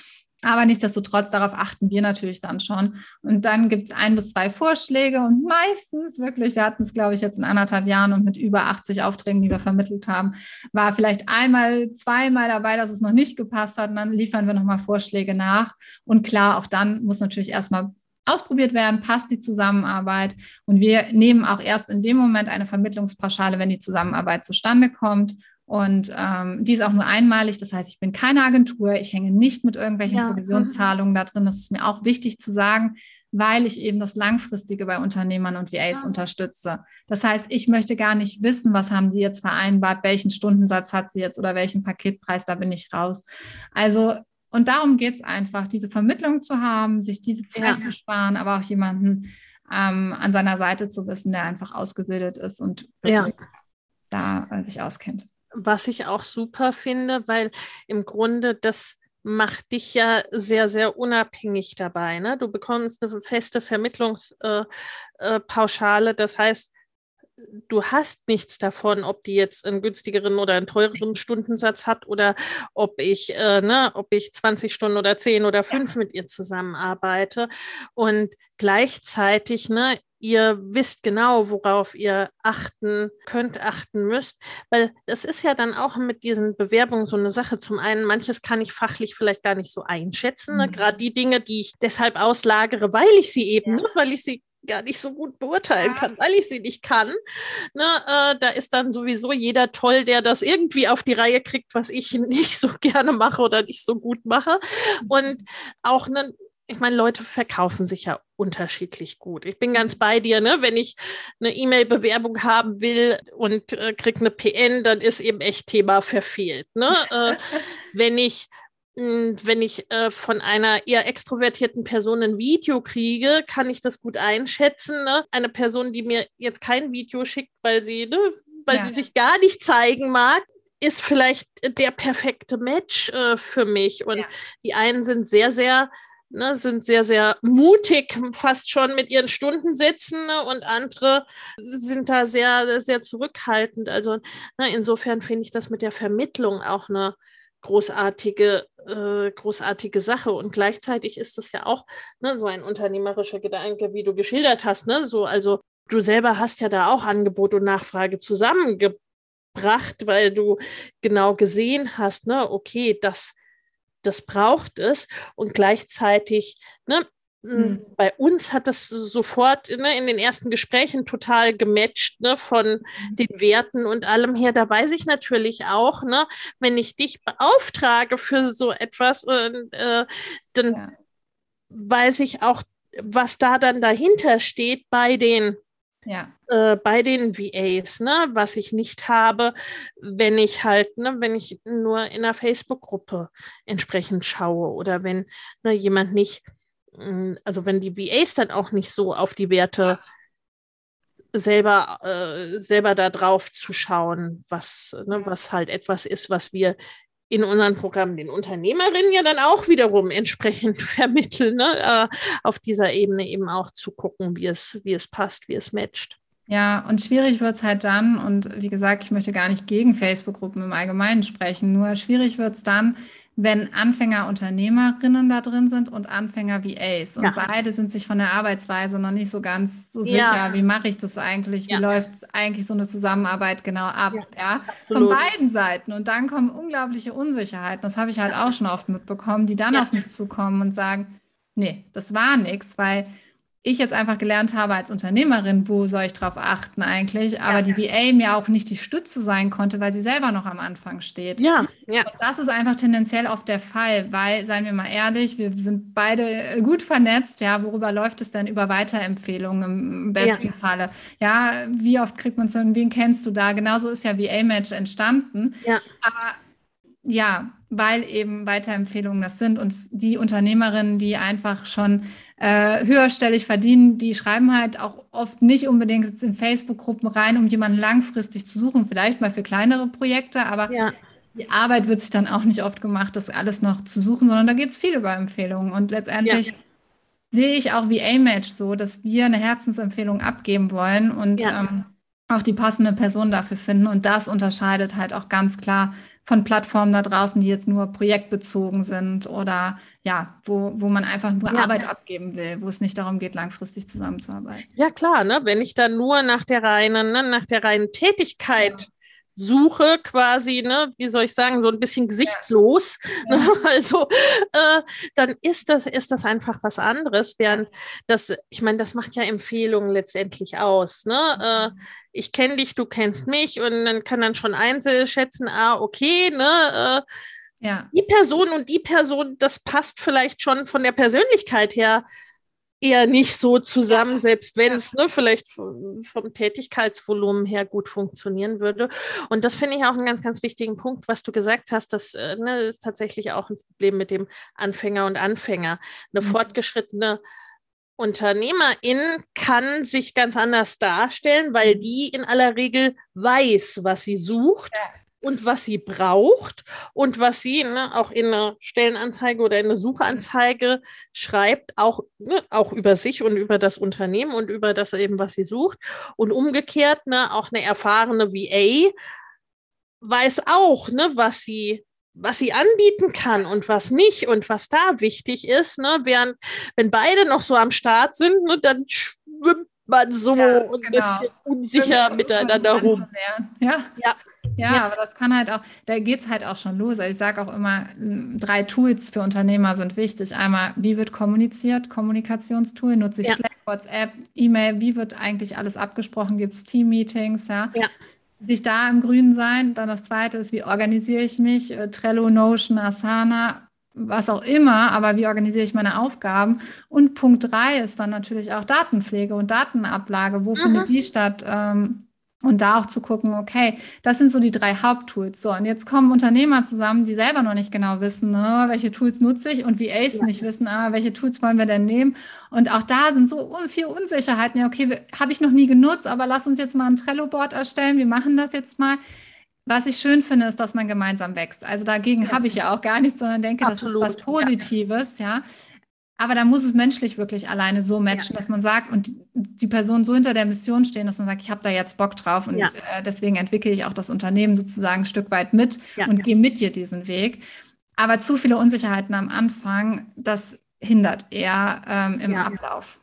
B: Aber nichtsdestotrotz, darauf achten wir natürlich dann schon. Und dann gibt es ein bis zwei Vorschläge und meistens wirklich, wir hatten es, glaube ich, jetzt in anderthalb Jahren und mit über 80 Aufträgen, die wir vermittelt haben, war vielleicht einmal, zweimal dabei, dass es noch nicht gepasst hat. Und dann liefern wir nochmal Vorschläge nach. Und klar, auch dann muss natürlich erstmal ausprobiert werden, passt die Zusammenarbeit. Und wir nehmen auch erst in dem Moment eine Vermittlungspauschale, wenn die Zusammenarbeit zustande kommt. Und ähm, die ist auch nur einmalig. Das heißt, ich bin keine Agentur, ich hänge nicht mit irgendwelchen ja. Provisionszahlungen da drin. Das ist mir auch wichtig zu sagen, weil ich eben das Langfristige bei Unternehmern und VAs ja. unterstütze. Das heißt, ich möchte gar nicht wissen, was haben die jetzt vereinbart, welchen Stundensatz hat sie jetzt oder welchen Paketpreis, da bin ich raus. Also und darum geht es einfach, diese Vermittlung zu haben, sich diese Zeit ja. zu sparen, aber auch jemanden ähm, an seiner Seite zu wissen, der einfach ausgebildet ist und ja. da äh, sich auskennt.
A: Was ich auch super finde, weil im Grunde das macht dich ja sehr, sehr unabhängig dabei. Ne? Du bekommst eine feste Vermittlungspauschale. Äh, äh, das heißt, du hast nichts davon, ob die jetzt einen günstigeren oder einen teureren Stundensatz hat oder ob ich, äh, ne, ob ich 20 Stunden oder 10 oder 5 ja. mit ihr zusammenarbeite. Und gleichzeitig, ne, ihr wisst genau, worauf ihr achten könnt, achten müsst, weil das ist ja dann auch mit diesen Bewerbungen so eine Sache. Zum einen, manches kann ich fachlich vielleicht gar nicht so einschätzen, ne? mhm. gerade die Dinge, die ich deshalb auslagere, weil ich sie eben, ja. ne, weil ich sie gar nicht so gut beurteilen kann, weil ich sie nicht kann. Ne, äh, da ist dann sowieso jeder toll, der das irgendwie auf die Reihe kriegt, was ich nicht so gerne mache oder nicht so gut mache. Und mhm. auch ne, ich meine, Leute verkaufen sich ja unterschiedlich gut. Ich bin ganz bei dir, ne? Wenn ich eine E-Mail-Bewerbung haben will und äh, kriege eine PN, dann ist eben echt Thema verfehlt. Ne? äh, wenn ich wenn ich äh, von einer eher extrovertierten Person ein Video kriege, kann ich das gut einschätzen. Ne? Eine Person, die mir jetzt kein Video schickt, weil sie, ne, weil ja. sie sich gar nicht zeigen mag, ist vielleicht der perfekte Match äh, für mich. Und ja. die einen sind sehr, sehr Ne, sind sehr, sehr mutig, fast schon mit ihren Stunden sitzen ne, und andere sind da sehr, sehr zurückhaltend. Also ne, insofern finde ich das mit der Vermittlung auch eine großartige, äh, großartige Sache. Und gleichzeitig ist es ja auch ne, so ein unternehmerischer Gedanke, wie du geschildert hast. Ne? So, also du selber hast ja da auch Angebot und Nachfrage zusammengebracht, weil du genau gesehen hast, ne, okay, das, das braucht es. Und gleichzeitig ne, Mhm. Bei uns hat das sofort ne, in den ersten Gesprächen total gematcht, ne, von mhm. den Werten und allem her. Da weiß ich natürlich auch, ne, wenn ich dich beauftrage für so etwas, äh, dann ja. weiß ich auch, was da dann dahinter steht bei den ja. Äh, bei den VAs, ne, was ich nicht habe, wenn ich halt, ne, wenn ich nur in einer Facebook-Gruppe entsprechend schaue oder wenn ne, jemand nicht hm, also wenn die VAs dann auch nicht so auf die Werte selber, äh, selber da drauf zu schauen, was, ne, was halt etwas ist, was wir in unseren Programmen den Unternehmerinnen ja dann auch wiederum entsprechend vermitteln, ne? äh, auf dieser Ebene eben auch zu gucken, wie es, wie es passt, wie es matcht.
B: Ja, und schwierig wird es halt dann, und wie gesagt, ich möchte gar nicht gegen Facebook-Gruppen im Allgemeinen sprechen, nur schwierig wird es dann, wenn Anfänger Unternehmerinnen da drin sind und Anfänger VAs. Und ja. beide sind sich von der Arbeitsweise noch nicht so ganz so sicher, ja. wie mache ich das eigentlich, wie ja. läuft eigentlich so eine Zusammenarbeit genau ab, ja, von beiden Seiten. Und dann kommen unglaubliche Unsicherheiten, das habe ich halt auch schon oft mitbekommen, die dann auf mich zukommen und sagen, nee, das war nichts, weil ich jetzt einfach gelernt habe als Unternehmerin, wo soll ich drauf achten eigentlich, aber ja, die VA mir auch nicht die Stütze sein konnte, weil sie selber noch am Anfang steht.
A: Ja, ja.
B: Und das ist einfach tendenziell oft der Fall, weil, seien wir mal ehrlich, wir sind beide gut vernetzt, ja, worüber läuft es denn über Weiterempfehlungen im besten ja. Falle? Ja, wie oft kriegt man es denn, wen kennst du da? Genauso ist ja VA-Match entstanden. Ja. Aber ja, weil eben Weiterempfehlungen das sind und die Unternehmerinnen, die einfach schon äh, höherstellig verdienen, die schreiben halt auch oft nicht unbedingt in Facebook-Gruppen rein, um jemanden langfristig zu suchen, vielleicht mal für kleinere Projekte, aber ja. Die Arbeit wird sich dann auch nicht oft gemacht, das alles noch zu suchen, sondern da geht es viel über Empfehlungen. Und letztendlich ja. sehe ich auch wie A-Match so, dass wir eine Herzensempfehlung abgeben wollen und ja. ähm, auch die passende Person dafür finden. Und das unterscheidet halt auch ganz klar von Plattformen da draußen, die jetzt nur projektbezogen sind oder ja, wo, wo man einfach nur ja. Arbeit abgeben will, wo es nicht darum geht, langfristig zusammenzuarbeiten.
A: Ja, klar, ne? wenn ich dann nur nach der reinen, ne, nach der reinen Tätigkeit ja suche quasi, ne, wie soll ich sagen, so ein bisschen gesichtslos. Ja. Ne? Also äh, dann ist das, ist das einfach was anderes, während das, ich meine, das macht ja Empfehlungen letztendlich aus. Ne? Äh, ich kenne dich, du kennst mich und dann kann dann schon einschätzen, ah, okay, ne, äh, ja. die Person und die Person, das passt vielleicht schon von der Persönlichkeit her eher nicht so zusammen, selbst wenn es ne, vielleicht vom, Tätigkeitsvolumen her gut funktionieren würde. Und das finde ich auch einen ganz, ganz wichtigen Punkt, was du gesagt hast. Das äh, ne, ist tatsächlich auch ein Problem mit dem Anfänger und Anfänger. Eine mhm. fortgeschrittene Unternehmerin kann sich ganz anders darstellen, weil mhm. die in aller Regel weiß, was sie sucht. Ja und was sie braucht und was sie ne, auch in einer Stellenanzeige oder in einer Suchanzeige schreibt, auch, ne, auch über sich und über das Unternehmen und über das eben, was sie sucht. Und umgekehrt, ne, auch eine erfahrene VA weiß auch, ne, was sie was sie anbieten kann und was nicht und was da wichtig ist, ne, während wenn beide noch so am Start sind, ne, dann schwimmt man so ja, ein genau. bisschen unsicher miteinander rum.
B: Ja. ja. Ja, ja, aber das kann halt auch, da geht es halt auch schon los. Also ich sage auch immer, drei Tools für Unternehmer sind wichtig. Einmal, wie wird kommuniziert? Kommunikationstool, nutze ich ja. Slack, WhatsApp, E-Mail, wie wird eigentlich alles abgesprochen? Gibt es Team-Meetings? Ja? ja. Sich da im Grünen sein. Dann das zweite ist, wie organisiere ich mich? Äh, Trello, Notion, Asana, was auch immer, aber wie organisiere ich meine Aufgaben? Und Punkt drei ist dann natürlich auch Datenpflege und Datenablage. Wo mhm. findet die statt? Ähm, und da auch zu gucken, okay, das sind so die drei Haupttools. So, und jetzt kommen Unternehmer zusammen, die selber noch nicht genau wissen, ne, welche Tools nutze ich und wie Ace ja. nicht wissen, ah, welche Tools wollen wir denn nehmen. Und auch da sind so viele Unsicherheiten. Ja, okay, habe ich noch nie genutzt, aber lass uns jetzt mal ein Trello-Board erstellen. Wir machen das jetzt mal. Was ich schön finde, ist, dass man gemeinsam wächst. Also dagegen ja. habe ich ja auch gar nichts, sondern denke, Absolut. das ist was Positives, ja. ja. Aber da muss es menschlich wirklich alleine so matchen, ja. dass man sagt und die Person so hinter der Mission stehen, dass man sagt, ich habe da jetzt Bock drauf und ja. äh, deswegen entwickle ich auch das Unternehmen sozusagen ein Stück weit mit ja, und gehe mit dir diesen Weg. Aber zu viele Unsicherheiten am Anfang, das hindert eher ähm, im Ablauf.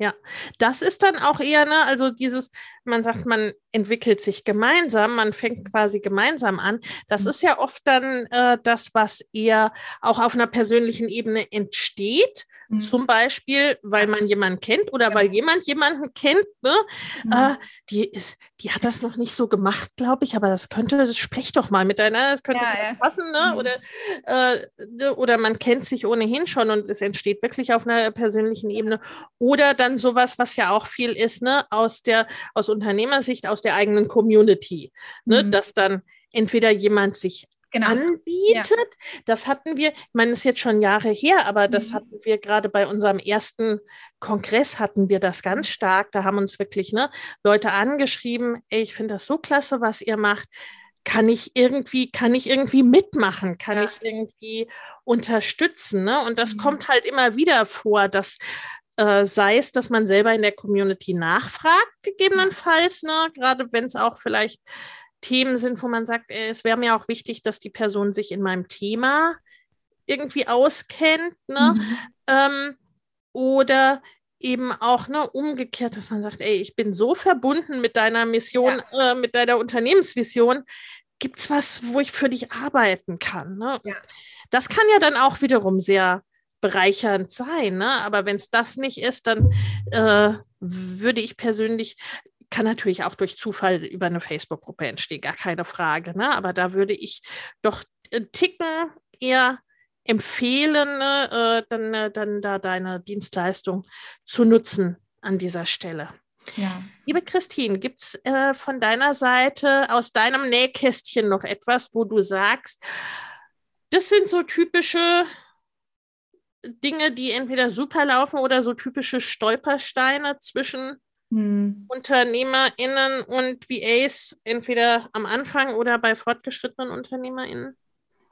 A: Ja, das ist dann auch eher, ne, also dieses, man sagt, man entwickelt sich gemeinsam, man fängt quasi gemeinsam an. Das mhm. ist ja oft dann äh, das, was eher auch auf einer persönlichen Ebene entsteht Mhm. Zum Beispiel, weil man jemanden kennt oder weil jemand jemanden kennt. Ne? Mhm. Äh, die, ist, die hat das noch nicht so gemacht, glaube ich, aber das könnte, das sprech doch mal miteinander, das könnte ja, ja. passen. Ne? Mhm. Oder, äh, oder man kennt sich ohnehin schon und es entsteht wirklich auf einer persönlichen Ebene. Oder dann sowas, was ja auch viel ist, ne? aus, der, aus Unternehmersicht, aus der eigenen Community. Ne? Mhm. Dass dann entweder jemand sich genau. anbietet. Ja. Das hatten wir, ich meine, das ist jetzt schon Jahre her, aber das mhm. hatten wir gerade bei unserem ersten Kongress hatten wir das ganz stark. Da haben uns wirklich ne, Leute angeschrieben, ey, ich finde das so klasse, was ihr macht. Kann ich irgendwie, kann ich irgendwie mitmachen? Kann ja. ich irgendwie unterstützen? Ne? Und das mhm. kommt halt immer wieder vor, dass äh, sei es, dass man selber in der Community nachfragt, gegebenenfalls, ne? gerade wenn es auch vielleicht Themen sind, wo man sagt, äh, es wäre mir auch wichtig, dass die Person sich in meinem Thema irgendwie auskennt. Ne? Mhm. Ähm, oder eben auch ne, umgekehrt, dass man sagt, ey, ich bin so verbunden mit deiner Mission, ja. äh, mit deiner Unternehmensvision. Gibt es was, wo ich für dich arbeiten kann? Ne? Ja. Das kann ja dann auch wiederum sehr bereichernd sein. Ne? Aber wenn es das nicht ist, dann äh, würde ich persönlich kann natürlich auch durch Zufall über eine Facebook-Gruppe entstehen, gar keine Frage. Ne? Aber da würde ich doch Ticken eher empfehlen, ne, äh, dann, äh, dann da deine Dienstleistung zu nutzen an dieser Stelle. Ja. Liebe Christine, gibt es äh, von deiner Seite aus deinem Nähkästchen noch etwas, wo du sagst, das sind so typische Dinge, die entweder super laufen oder so typische Stolpersteine zwischen hm. UnternehmerInnen und VAs entweder am Anfang oder bei fortgeschrittenen UnternehmerInnen?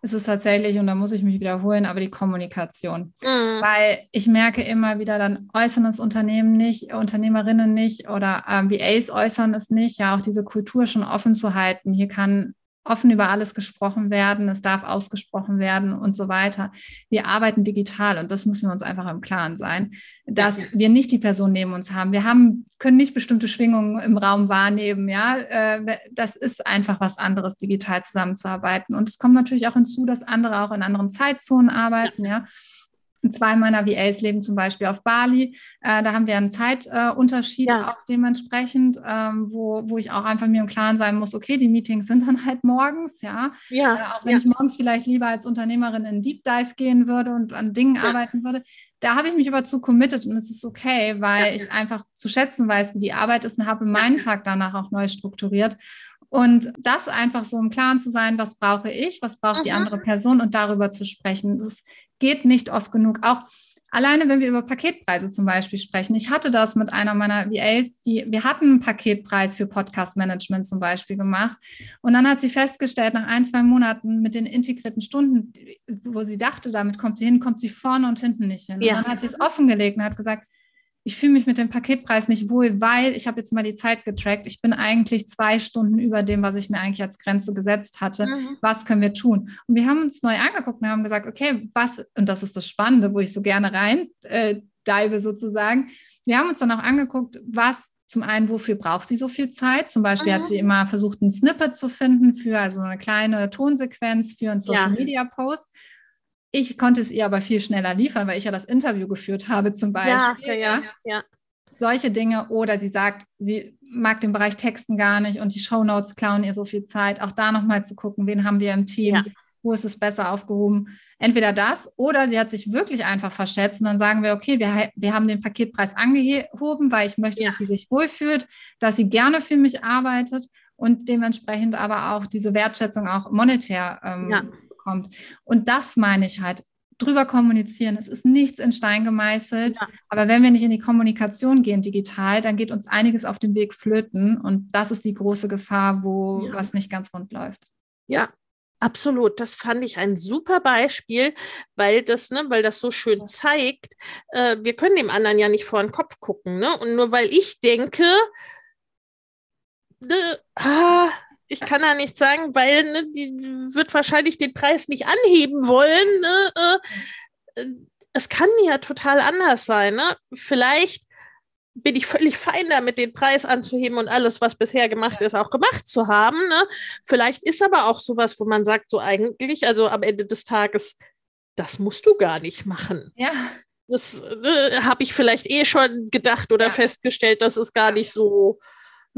B: Es ist tatsächlich, und da muss ich mich wiederholen, aber die Kommunikation. Mhm. Weil ich merke immer wieder, dann äußern das Unternehmen nicht, Unternehmerinnen nicht oder ähm, VAs äußern es nicht, ja, auch diese Kultur schon offen zu halten. Hier kann offen über alles gesprochen werden, es darf ausgesprochen werden und so weiter. Wir arbeiten digital und das müssen wir uns einfach im Klaren sein, dass ja. wir nicht die Person neben uns haben. Wir haben, können nicht bestimmte Schwingungen im Raum wahrnehmen. Ja, äh, das ist einfach was anderes, digital zusammenzuarbeiten. Und es kommt natürlich auch hinzu, dass andere auch in anderen Zeitzonen arbeiten. ja. ja. Zwei meiner VAs leben zum Beispiel auf Bali. Äh, da haben wir einen Zeitunterschied ja. auch dementsprechend, ähm, wo, wo ich auch einfach mir im Klaren sein muss, okay, die Meetings sind dann halt morgens, ja. ja. Äh, auch wenn ja. ich morgens vielleicht lieber als Unternehmerin in Deep Dive gehen würde und an Dingen arbeiten würde. Da habe ich mich aber zu committed und es ist okay, weil ich einfach zu schätzen weiß, wie die Arbeit ist und habe meinen Tag danach auch neu strukturiert. Und das einfach so im Klaren zu sein, was brauche ich, was braucht mhm. die andere Person und darüber zu sprechen. Das geht nicht oft genug. Auch alleine, wenn wir über Paketpreise zum Beispiel sprechen. Ich hatte das mit einer meiner VAs, die, wir hatten einen Paketpreis für Podcast-Management zum Beispiel gemacht. Und dann hat sie festgestellt, nach ein, zwei Monaten mit den integrierten Stunden, wo sie dachte, damit kommt sie hin, kommt sie vorne und hinten nicht hin. Ja. Und dann hat sie es offengelegt und hat gesagt, ich fühle mich mit dem Paketpreis nicht wohl, weil ich habe jetzt mal die Zeit getrackt. Ich bin eigentlich zwei Stunden über dem, was ich mir eigentlich als Grenze gesetzt hatte. Mhm. Was können wir tun? Und wir haben uns neu angeguckt und haben gesagt, okay, was, und das ist das Spannende, wo ich so gerne rein äh, dive sozusagen. Wir haben uns dann auch angeguckt, was zum einen, wofür braucht sie so viel Zeit? Zum Beispiel mhm. hat sie immer versucht, ein Snippet zu finden für also eine kleine Tonsequenz für einen Social Media Post. Ich konnte es ihr aber viel schneller liefern, weil ich ja das Interview geführt habe zum Beispiel. Ja, ja, ja. Solche Dinge. Oder sie sagt, sie mag den Bereich Texten gar nicht und die Shownotes klauen ihr so viel Zeit. Auch da nochmal zu gucken, wen haben wir im Team, wo ist es besser aufgehoben. Entweder das oder sie hat sich wirklich einfach verschätzt und dann sagen wir, okay, wir, wir haben den Paketpreis angehoben, weil ich möchte, dass sie sich wohlfühlt, dass sie gerne für mich arbeitet und dementsprechend aber auch diese Wertschätzung auch monetär ähm, ja kommt. Und das meine ich halt, drüber kommunizieren. Es ist nichts in Stein gemeißelt. Ja. Aber wenn wir nicht in die Kommunikation gehen digital, dann geht uns einiges auf dem Weg flöten. Und das ist die große Gefahr, wo ja. was nicht ganz rund läuft.
A: Ja, Absolut, das fand ich ein super Beispiel, weil das, ne, weil das so schön zeigt, äh, wir können dem anderen ja nicht vor den Kopf gucken, ne? Und nur weil ich denke, äh, ah, ich kann da nichts sagen, weil ne, die wird wahrscheinlich den Preis nicht anheben wollen. Ne? Äh, äh, es kann ja total anders sein. Ne? Vielleicht bin ich völlig fein damit, den Preis anzuheben und alles, was bisher gemacht ist, auch gemacht zu haben. Ne? Vielleicht ist aber auch sowas, wo man sagt, so eigentlich, also am Ende des Tages, das musst du gar nicht machen.
B: Ja.
A: Das äh, habe ich vielleicht eh schon gedacht oder ja. festgestellt, das ist gar nicht so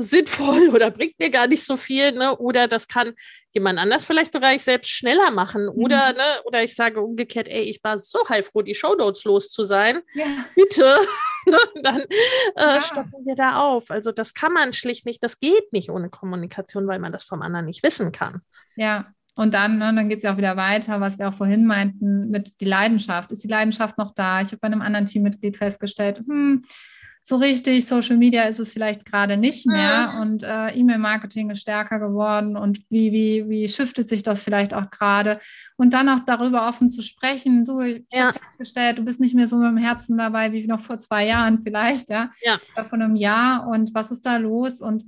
A: sinnvoll oder bringt mir gar nicht so viel, ne? Oder das kann jemand anders vielleicht sogar ich selbst schneller machen. Mhm. Oder, ne, oder ich sage umgekehrt, ey, ich war so heilfroh, die Shownotes los zu sein. Ja. Bitte. Ne, dann äh, ja. stoppen wir da auf. Also das kann man schlicht nicht, das geht nicht ohne Kommunikation, weil man das vom anderen nicht wissen kann.
B: Ja, und dann, ne, dann geht es ja auch wieder weiter, was wir auch vorhin meinten, mit die Leidenschaft. Ist die Leidenschaft noch da? Ich habe bei einem anderen Teammitglied festgestellt, hm, so richtig. Social Media ist es vielleicht gerade nicht mehr mhm. und äh, E-Mail-Marketing ist stärker geworden und wie, wie, wie shiftet sich das vielleicht auch gerade? Und dann auch darüber offen zu sprechen. Du, ich ja. habe festgestellt, du bist nicht mehr so mit dem Herzen dabei wie noch vor zwei Jahren vielleicht, ja. ja. Oder vor einem Jahr und was ist da los? Und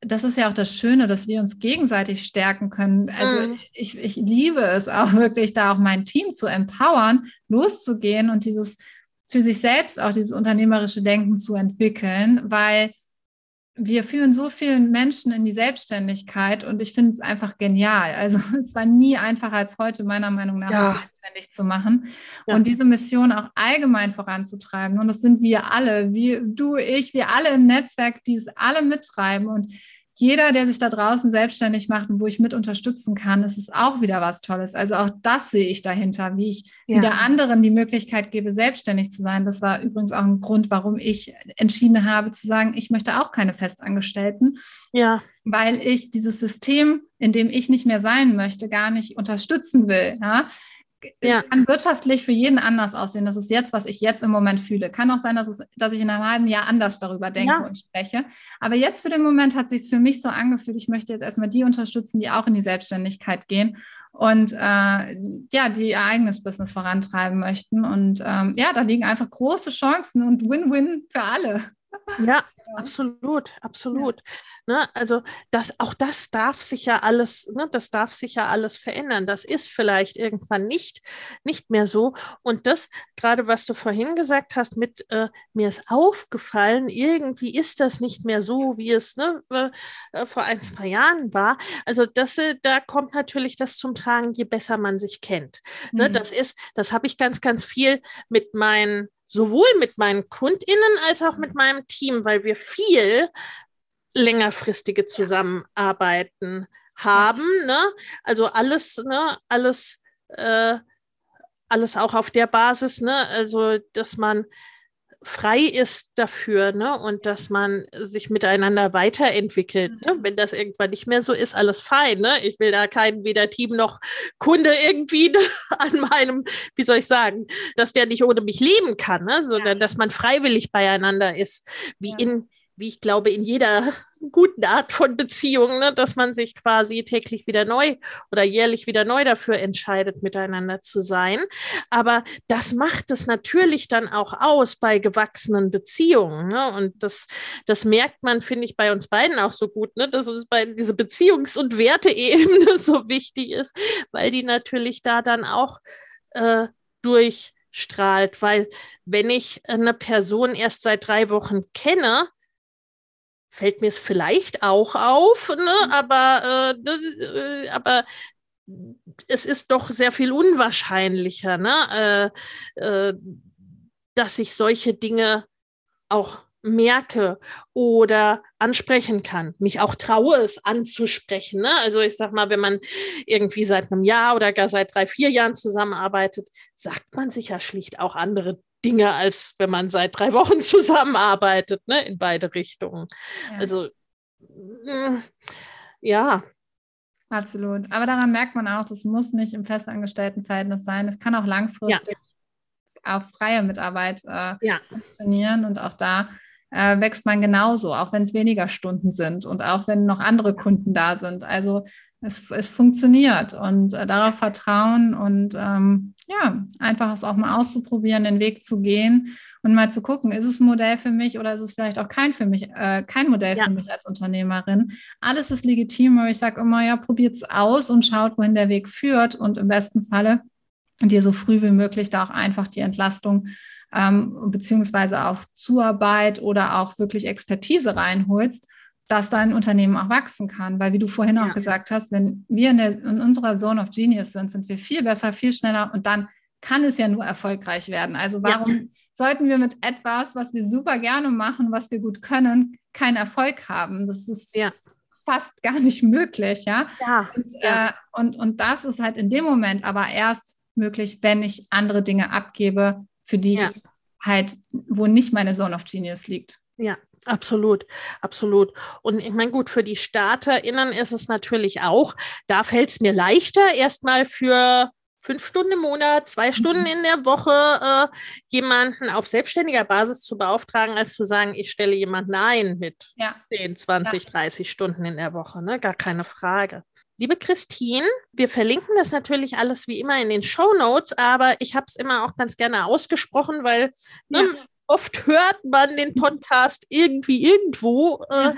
B: das ist ja auch das Schöne, dass wir uns gegenseitig stärken können. Also mhm. ich, ich liebe es auch wirklich, da auch mein Team zu empowern, loszugehen und dieses für sich selbst auch dieses unternehmerische Denken zu entwickeln, weil wir führen so vielen Menschen in die Selbstständigkeit und ich finde es einfach genial. Also es war nie einfacher als heute, meiner Meinung nach, ja. selbstständig zu machen ja. und diese Mission auch allgemein voranzutreiben. Und das sind wir alle, wie du, ich, wir alle im Netzwerk, die es alle mittreiben. Und jeder, der sich da draußen selbstständig macht und wo ich mit unterstützen kann, ist es auch wieder was Tolles. Also auch das sehe ich dahinter, wie ich ja. wieder anderen die Möglichkeit gebe, selbstständig zu sein. Das war übrigens auch ein Grund, warum ich entschieden habe zu sagen, ich möchte auch keine Festangestellten.
A: Ja.
B: Weil ich dieses System, in dem ich nicht mehr sein möchte, gar nicht unterstützen will. Ja? Ja. kann wirtschaftlich für jeden anders aussehen. Das ist jetzt, was ich jetzt im Moment fühle. Kann auch sein, dass, es, dass ich in einem halben Jahr anders darüber denke ja. und spreche. Aber jetzt für den Moment hat sich für mich so angefühlt, ich möchte jetzt erstmal die unterstützen, die auch in die Selbstständigkeit gehen und äh, ja, die ihr eigenes Business vorantreiben möchten. Und ähm, ja, da liegen einfach große Chancen und Win-Win für alle.
A: Ja, absolut, absolut. Ja. Ne, also das, auch das darf sich ja alles, ne, das darf sich ja alles verändern. Das ist vielleicht irgendwann nicht, nicht mehr so. Und das, gerade was du vorhin gesagt hast, mit äh, mir ist aufgefallen, irgendwie ist das nicht mehr so, wie es ne, äh, vor ein, zwei Jahren war. Also das, äh, da kommt natürlich das zum Tragen, je besser man sich kennt. Ne, mhm. Das ist, das habe ich ganz, ganz viel mit meinen sowohl mit meinen KundInnen als auch mit meinem Team, weil wir viel längerfristige Zusammenarbeiten haben. Ne? Also alles, ne, alles, äh, alles auch auf der Basis, ne? Also, dass man frei ist dafür, ne? Und dass man sich miteinander weiterentwickelt. Ne? Mhm. Wenn das irgendwann nicht mehr so ist, alles fein, ne? Ich will da keinen weder Team noch Kunde irgendwie an meinem, wie soll ich sagen, dass der nicht ohne mich leben kann, ne? Sondern ja. dass man freiwillig beieinander ist, wie ja. in wie ich glaube, in jeder guten Art von Beziehung, ne, dass man sich quasi täglich wieder neu oder jährlich wieder neu dafür entscheidet, miteinander zu sein. Aber das macht es natürlich dann auch aus bei gewachsenen Beziehungen. Ne? Und das, das merkt man, finde ich, bei uns beiden auch so gut, ne? dass uns bei diese Beziehungs- und Werteebene so wichtig ist, weil die natürlich da dann auch äh, durchstrahlt. Weil wenn ich eine Person erst seit drei Wochen kenne, fällt mir es vielleicht auch auf, ne? Mhm. aber, äh, ne, äh, aber es ist doch sehr viel unwahrscheinlicher, ne? Äh, äh, dass ich solche Dinge auch merke oder ansprechen kann, mich auch traue, es anzusprechen. Ne? Also ich sag mal, wenn man irgendwie seit einem Jahr oder gar seit drei, vier Jahren zusammenarbeitet, sagt man sich ja schlicht auch andere Dinge, als wenn man seit drei Wochen zusammenarbeitet, ne, in beide Richtungen. Ja. Also, äh, ja.
B: Absolut. Aber daran merkt man auch, das muss nicht im festangestellten Verhältnis sein. Es kann auch langfristig ja. auf freie Mitarbeit äh, ja. funktionieren. Und auch da äh, wächst man genauso, auch wenn es weniger Stunden sind und auch wenn noch andere Kunden da sind. Also es, es funktioniert und äh, darauf vertrauen und ähm, ja, einfach es auch mal auszuprobieren, den Weg zu gehen und mal zu gucken, ist es ein Modell für mich oder ist es vielleicht auch kein für mich, äh, kein Modell ja. für mich als Unternehmerin. Alles ist legitim, aber ich sage immer, ja, probiert es aus und schaut, wohin der Weg führt und im besten Falle dir so früh wie möglich da auch einfach die Entlastung ähm, beziehungsweise auch Zuarbeit oder auch wirklich Expertise reinholst dass dein Unternehmen auch wachsen kann. Weil wie du vorhin ja. auch gesagt hast, wenn wir in, der, in unserer Zone of Genius sind, sind wir viel besser, viel schneller und dann kann es ja nur erfolgreich werden. Also warum ja. sollten wir mit etwas, was wir super gerne machen, was wir gut können, keinen Erfolg haben? Das ist ja. fast gar nicht möglich, ja. ja. Und, Äh, und, und das ist halt in dem Moment aber erst möglich, wenn ich andere Dinge abgebe, für die ich halt, wo nicht meine Zone of Genius liegt.
A: Ja, Absolut, absolut. Und ich meine, gut, für die StarterInnen ist es natürlich auch, da fällt es mir leichter, erstmal für fünf Stunden im Monat, zwei Stunden mhm. in der Woche äh, jemanden auf selbstständiger Basis zu beauftragen, als zu sagen, ich stelle jemanden ein mit ja. 10, 20, ja. 30 Stunden in der Woche. Ne? Gar keine Frage. Liebe Christine, wir verlinken das natürlich alles wie immer in den Show Notes, aber ich habe es immer auch ganz gerne ausgesprochen, weil ne, ja oft hört man den Podcast irgendwie irgendwo. Äh,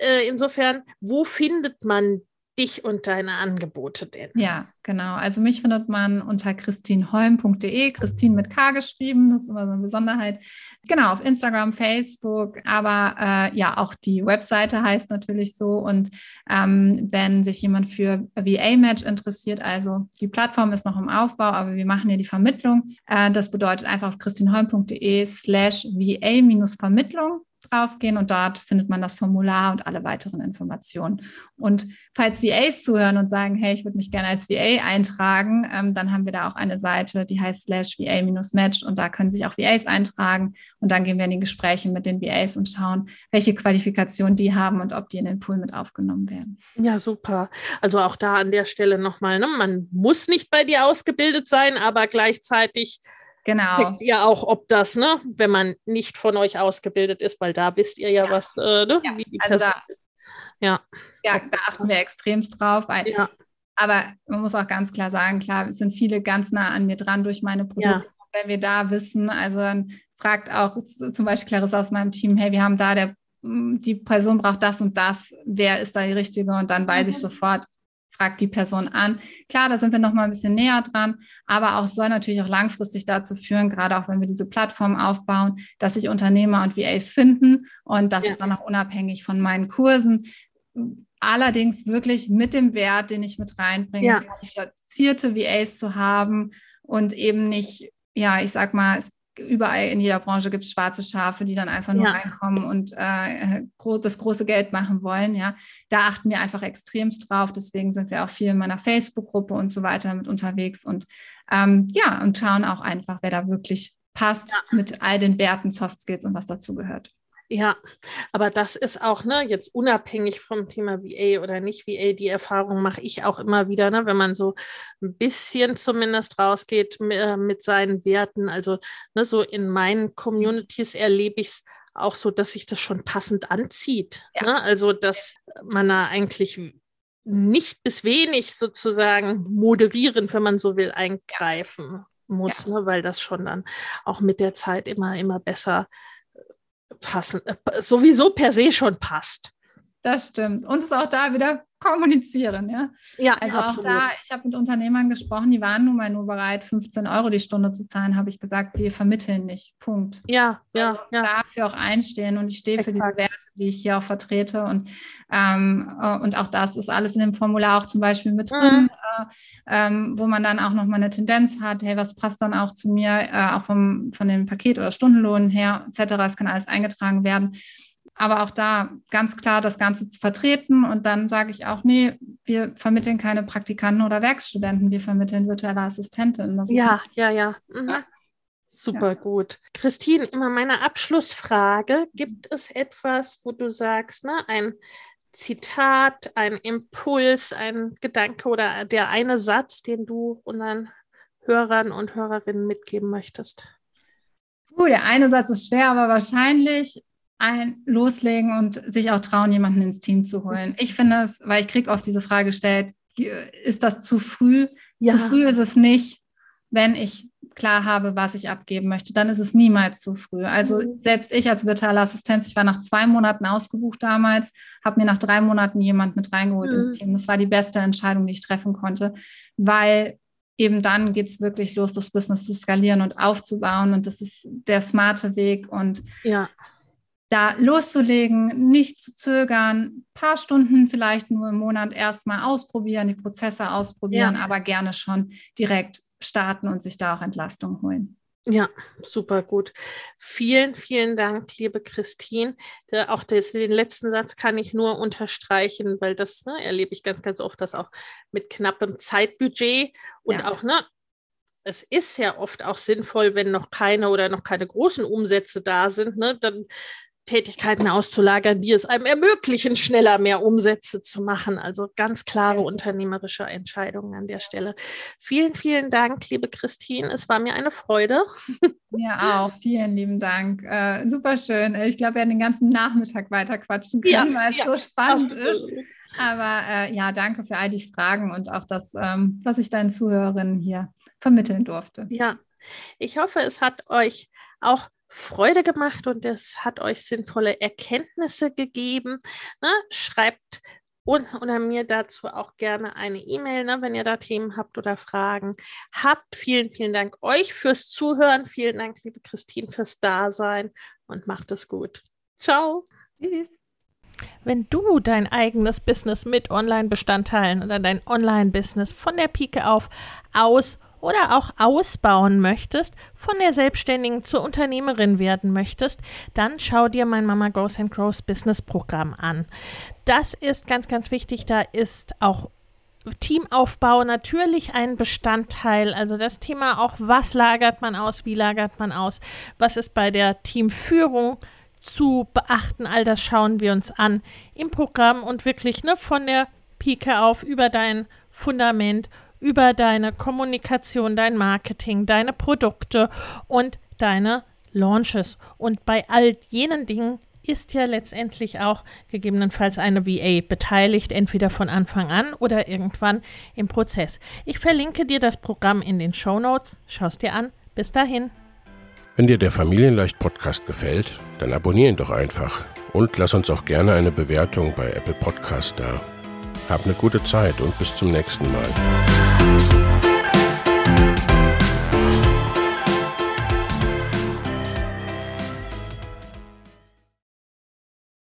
A: äh, insofern, wo findet man dich und deine Angebote denn?
B: Ja, genau. Also mich findet man unter christinholm.de, Christine mit K geschrieben, das ist immer so eine Besonderheit. Genau, auf Instagram, Facebook, aber äh, ja, auch die Webseite heißt natürlich so. Und ähm, wenn sich jemand für VA-Match interessiert, also die Plattform ist noch im Aufbau, aber wir machen hier die Vermittlung. Äh, das bedeutet einfach auf christinholm.de slash VA-Vermittlung draufgehen und dort findet man das Formular und alle weiteren Informationen. Und falls VAs zuhören und sagen, hey, ich würde mich gerne als VA eintragen, ähm, dann haben wir da auch eine Seite, die heißt slash VA-Match und da können sich auch VAs eintragen und dann gehen wir in die Gespräche mit den VAs und schauen, welche Qualifikationen die haben und ob die in den Pool mit aufgenommen werden.
A: Ja, super. Also auch da an der Stelle nochmal, ne? man muss nicht bei dir ausgebildet sein, aber gleichzeitig
B: Genau.
A: Checkt ihr auch, ob das, ne, wenn man nicht von euch ausgebildet ist, weil da wisst ihr ja, ja. was, äh, ne,
B: ja. wie die also Person da, ist. Ja. Ja, da achten wir extremst drauf. Weil, ja. Aber man muss auch ganz klar sagen, klar, es sind viele ganz nah an mir dran durch meine Produkte. Wenn wir da wissen, also dann fragt auch zum Beispiel Clarissa aus meinem Team, hey, wir haben da der die Person braucht das und das, wer ist da die Richtige? Und dann weiß mhm. ich sofort, fragt die Person an. Klar, da sind wir noch mal ein bisschen näher dran, aber auch soll natürlich auch langfristig dazu führen, gerade auch wenn wir diese Plattform aufbauen, dass sich Unternehmer und VAs finden und das ja. ist dann auch unabhängig von meinen Kursen. Allerdings wirklich mit dem Wert, den ich mit reinbringe, ja. qualifizierte VAs zu haben und eben nicht, ja, ich sag mal, es überall in jeder Branche gibt es schwarze Schafe, die dann einfach nur ja. reinkommen und äh, das große Geld machen wollen. Ja, da achten wir einfach extremst drauf. Deswegen sind wir auch viel in meiner Facebook-Gruppe und so weiter mit unterwegs und ähm, ja und schauen auch einfach, wer da wirklich passt ja. mit all den Werten, Soft Skills und was dazu gehört.
A: Ja, aber das ist auch, ne, jetzt unabhängig vom Thema VA oder nicht VA, die Erfahrung mache ich auch immer wieder, ne, wenn man so ein bisschen zumindest rausgeht äh, mit seinen Werten. Also, ne, so in meinen Communities erlebe ich es auch so, dass sich das schon passend anzieht. Ja. Ne? Also, dass man da eigentlich nicht bis wenig sozusagen moderieren, wenn man so will, eingreifen muss, ja. ne? weil das schon dann auch mit der Zeit immer, immer besser passen, äh, sowieso per se schon passt.
B: Das stimmt. Und es auch da wieder kommunizieren, ja.
A: Ja,
B: also absolut. auch da, ich habe mit Unternehmern gesprochen, die waren nun mal nur bereit, 15 Euro die Stunde zu zahlen, habe ich gesagt, wir vermitteln nicht. Punkt.
A: Ja, ja, also ja.
B: Dafür auch einstehen und ich stehe Exakt. für diese Werte, die ich hier auch vertrete und ähm, äh, und auch das ist alles in dem Formular auch zum Beispiel mit drin, mhm. äh, ähm, wo man dann auch nochmal eine Tendenz hat, hey, was passt dann auch zu mir, äh, auch vom, von dem Paket oder Stundenlohn her, etc. Es kann alles eingetragen werden aber auch da ganz klar das Ganze zu vertreten. Und dann sage ich auch, nee, wir vermitteln keine Praktikanten oder Werkstudenten, wir vermitteln virtuelle Assistentinnen.
A: ja, ja, ja, mhm. ja. Super ja. gut. Christine, immer meine Abschlussfrage. Gibt es etwas, wo du sagst, ne, ein Zitat, ein Impuls, ein Gedanke oder der eine Satz, den du unseren Hörern und Hörerinnen mitgeben möchtest?
B: Uh, der eine Satz ist schwer, aber wahrscheinlich ein loslegen und sich auch trauen, jemanden ins Team zu holen. Ich finde es, weil ich kriege oft diese Frage gestellt, ist das zu früh? Ja. Zu früh ist es nicht, wenn ich klar habe, was ich abgeben möchte. Dann ist es niemals zu früh. Also mhm. selbst ich als virtuelle Assistenz, ich war nach zwei Monaten ausgebucht damals, habe mir nach drei Monaten jemand mit reingeholt mhm. ins Team. Das war die beste Entscheidung, die ich treffen konnte, weil eben dann geht es wirklich los, das Business zu skalieren und aufzubauen. Und das ist der smarte Weg. Und
A: ja
B: da loszulegen, nicht zu zögern, ein paar Stunden vielleicht nur im Monat erstmal ausprobieren, die Prozesse ausprobieren, ja. aber gerne schon direkt starten und sich da auch Entlastung holen.
A: Ja, super gut. Vielen, vielen Dank, liebe Christine. Der, auch das, den letzten Satz kann ich nur unterstreichen, weil das ne, erlebe ich ganz, ganz oft, dass auch mit knappem Zeitbudget und ja. auch, ne, es ist ja oft auch sinnvoll, wenn noch keine oder noch keine großen Umsätze da sind, ne, dann Tätigkeiten auszulagern, die es einem ermöglichen, schneller mehr Umsätze zu machen. Also ganz klare unternehmerische Entscheidungen an der Stelle. Vielen, vielen Dank, liebe Christine. Es war mir eine Freude.
B: Mir auch. Vielen lieben Dank. Äh, super schön. Ich glaube, wir werden den ganzen Nachmittag weiter quatschen können, ja, weil es ja, so spannend absolut. ist. Aber äh, ja, danke für all die Fragen und auch das, ähm, was ich deinen Zuhörerinnen hier vermitteln durfte.
A: Ja, ich hoffe, es hat euch auch Freude gemacht und es hat euch sinnvolle Erkenntnisse gegeben. Ne? Schreibt und oder mir dazu auch gerne eine E-Mail, ne, wenn ihr da Themen habt oder Fragen habt. Vielen, vielen Dank euch fürs Zuhören. Vielen Dank, liebe Christine, fürs Dasein und macht es gut. Ciao. Tschüss. Wenn du dein eigenes Business mit Online-Bestandteilen oder dein Online-Business von der Pike auf aus oder auch ausbauen möchtest, von der Selbstständigen zur Unternehmerin werden möchtest, dann schau dir mein Mama Goes and Grows Business Programm an. Das ist ganz, ganz wichtig. Da ist auch Teamaufbau natürlich ein Bestandteil. Also das Thema auch, was lagert man aus, wie lagert man aus, was ist bei der Teamführung zu beachten. All das schauen wir uns an im Programm und wirklich ne, von der Pike auf über dein Fundament, über deine Kommunikation, dein Marketing, deine Produkte und deine Launches. Und bei all jenen Dingen ist ja letztendlich auch gegebenenfalls eine VA beteiligt, entweder von Anfang an oder irgendwann im Prozess. Ich verlinke dir das Programm in den Show Notes. Schau es dir an. Bis dahin.
C: Wenn dir der Familienleicht Podcast gefällt, dann abonniere ihn doch einfach und lass uns auch gerne eine Bewertung bei Apple Podcast da. Hab eine gute Zeit und bis zum nächsten Mal. Thank you.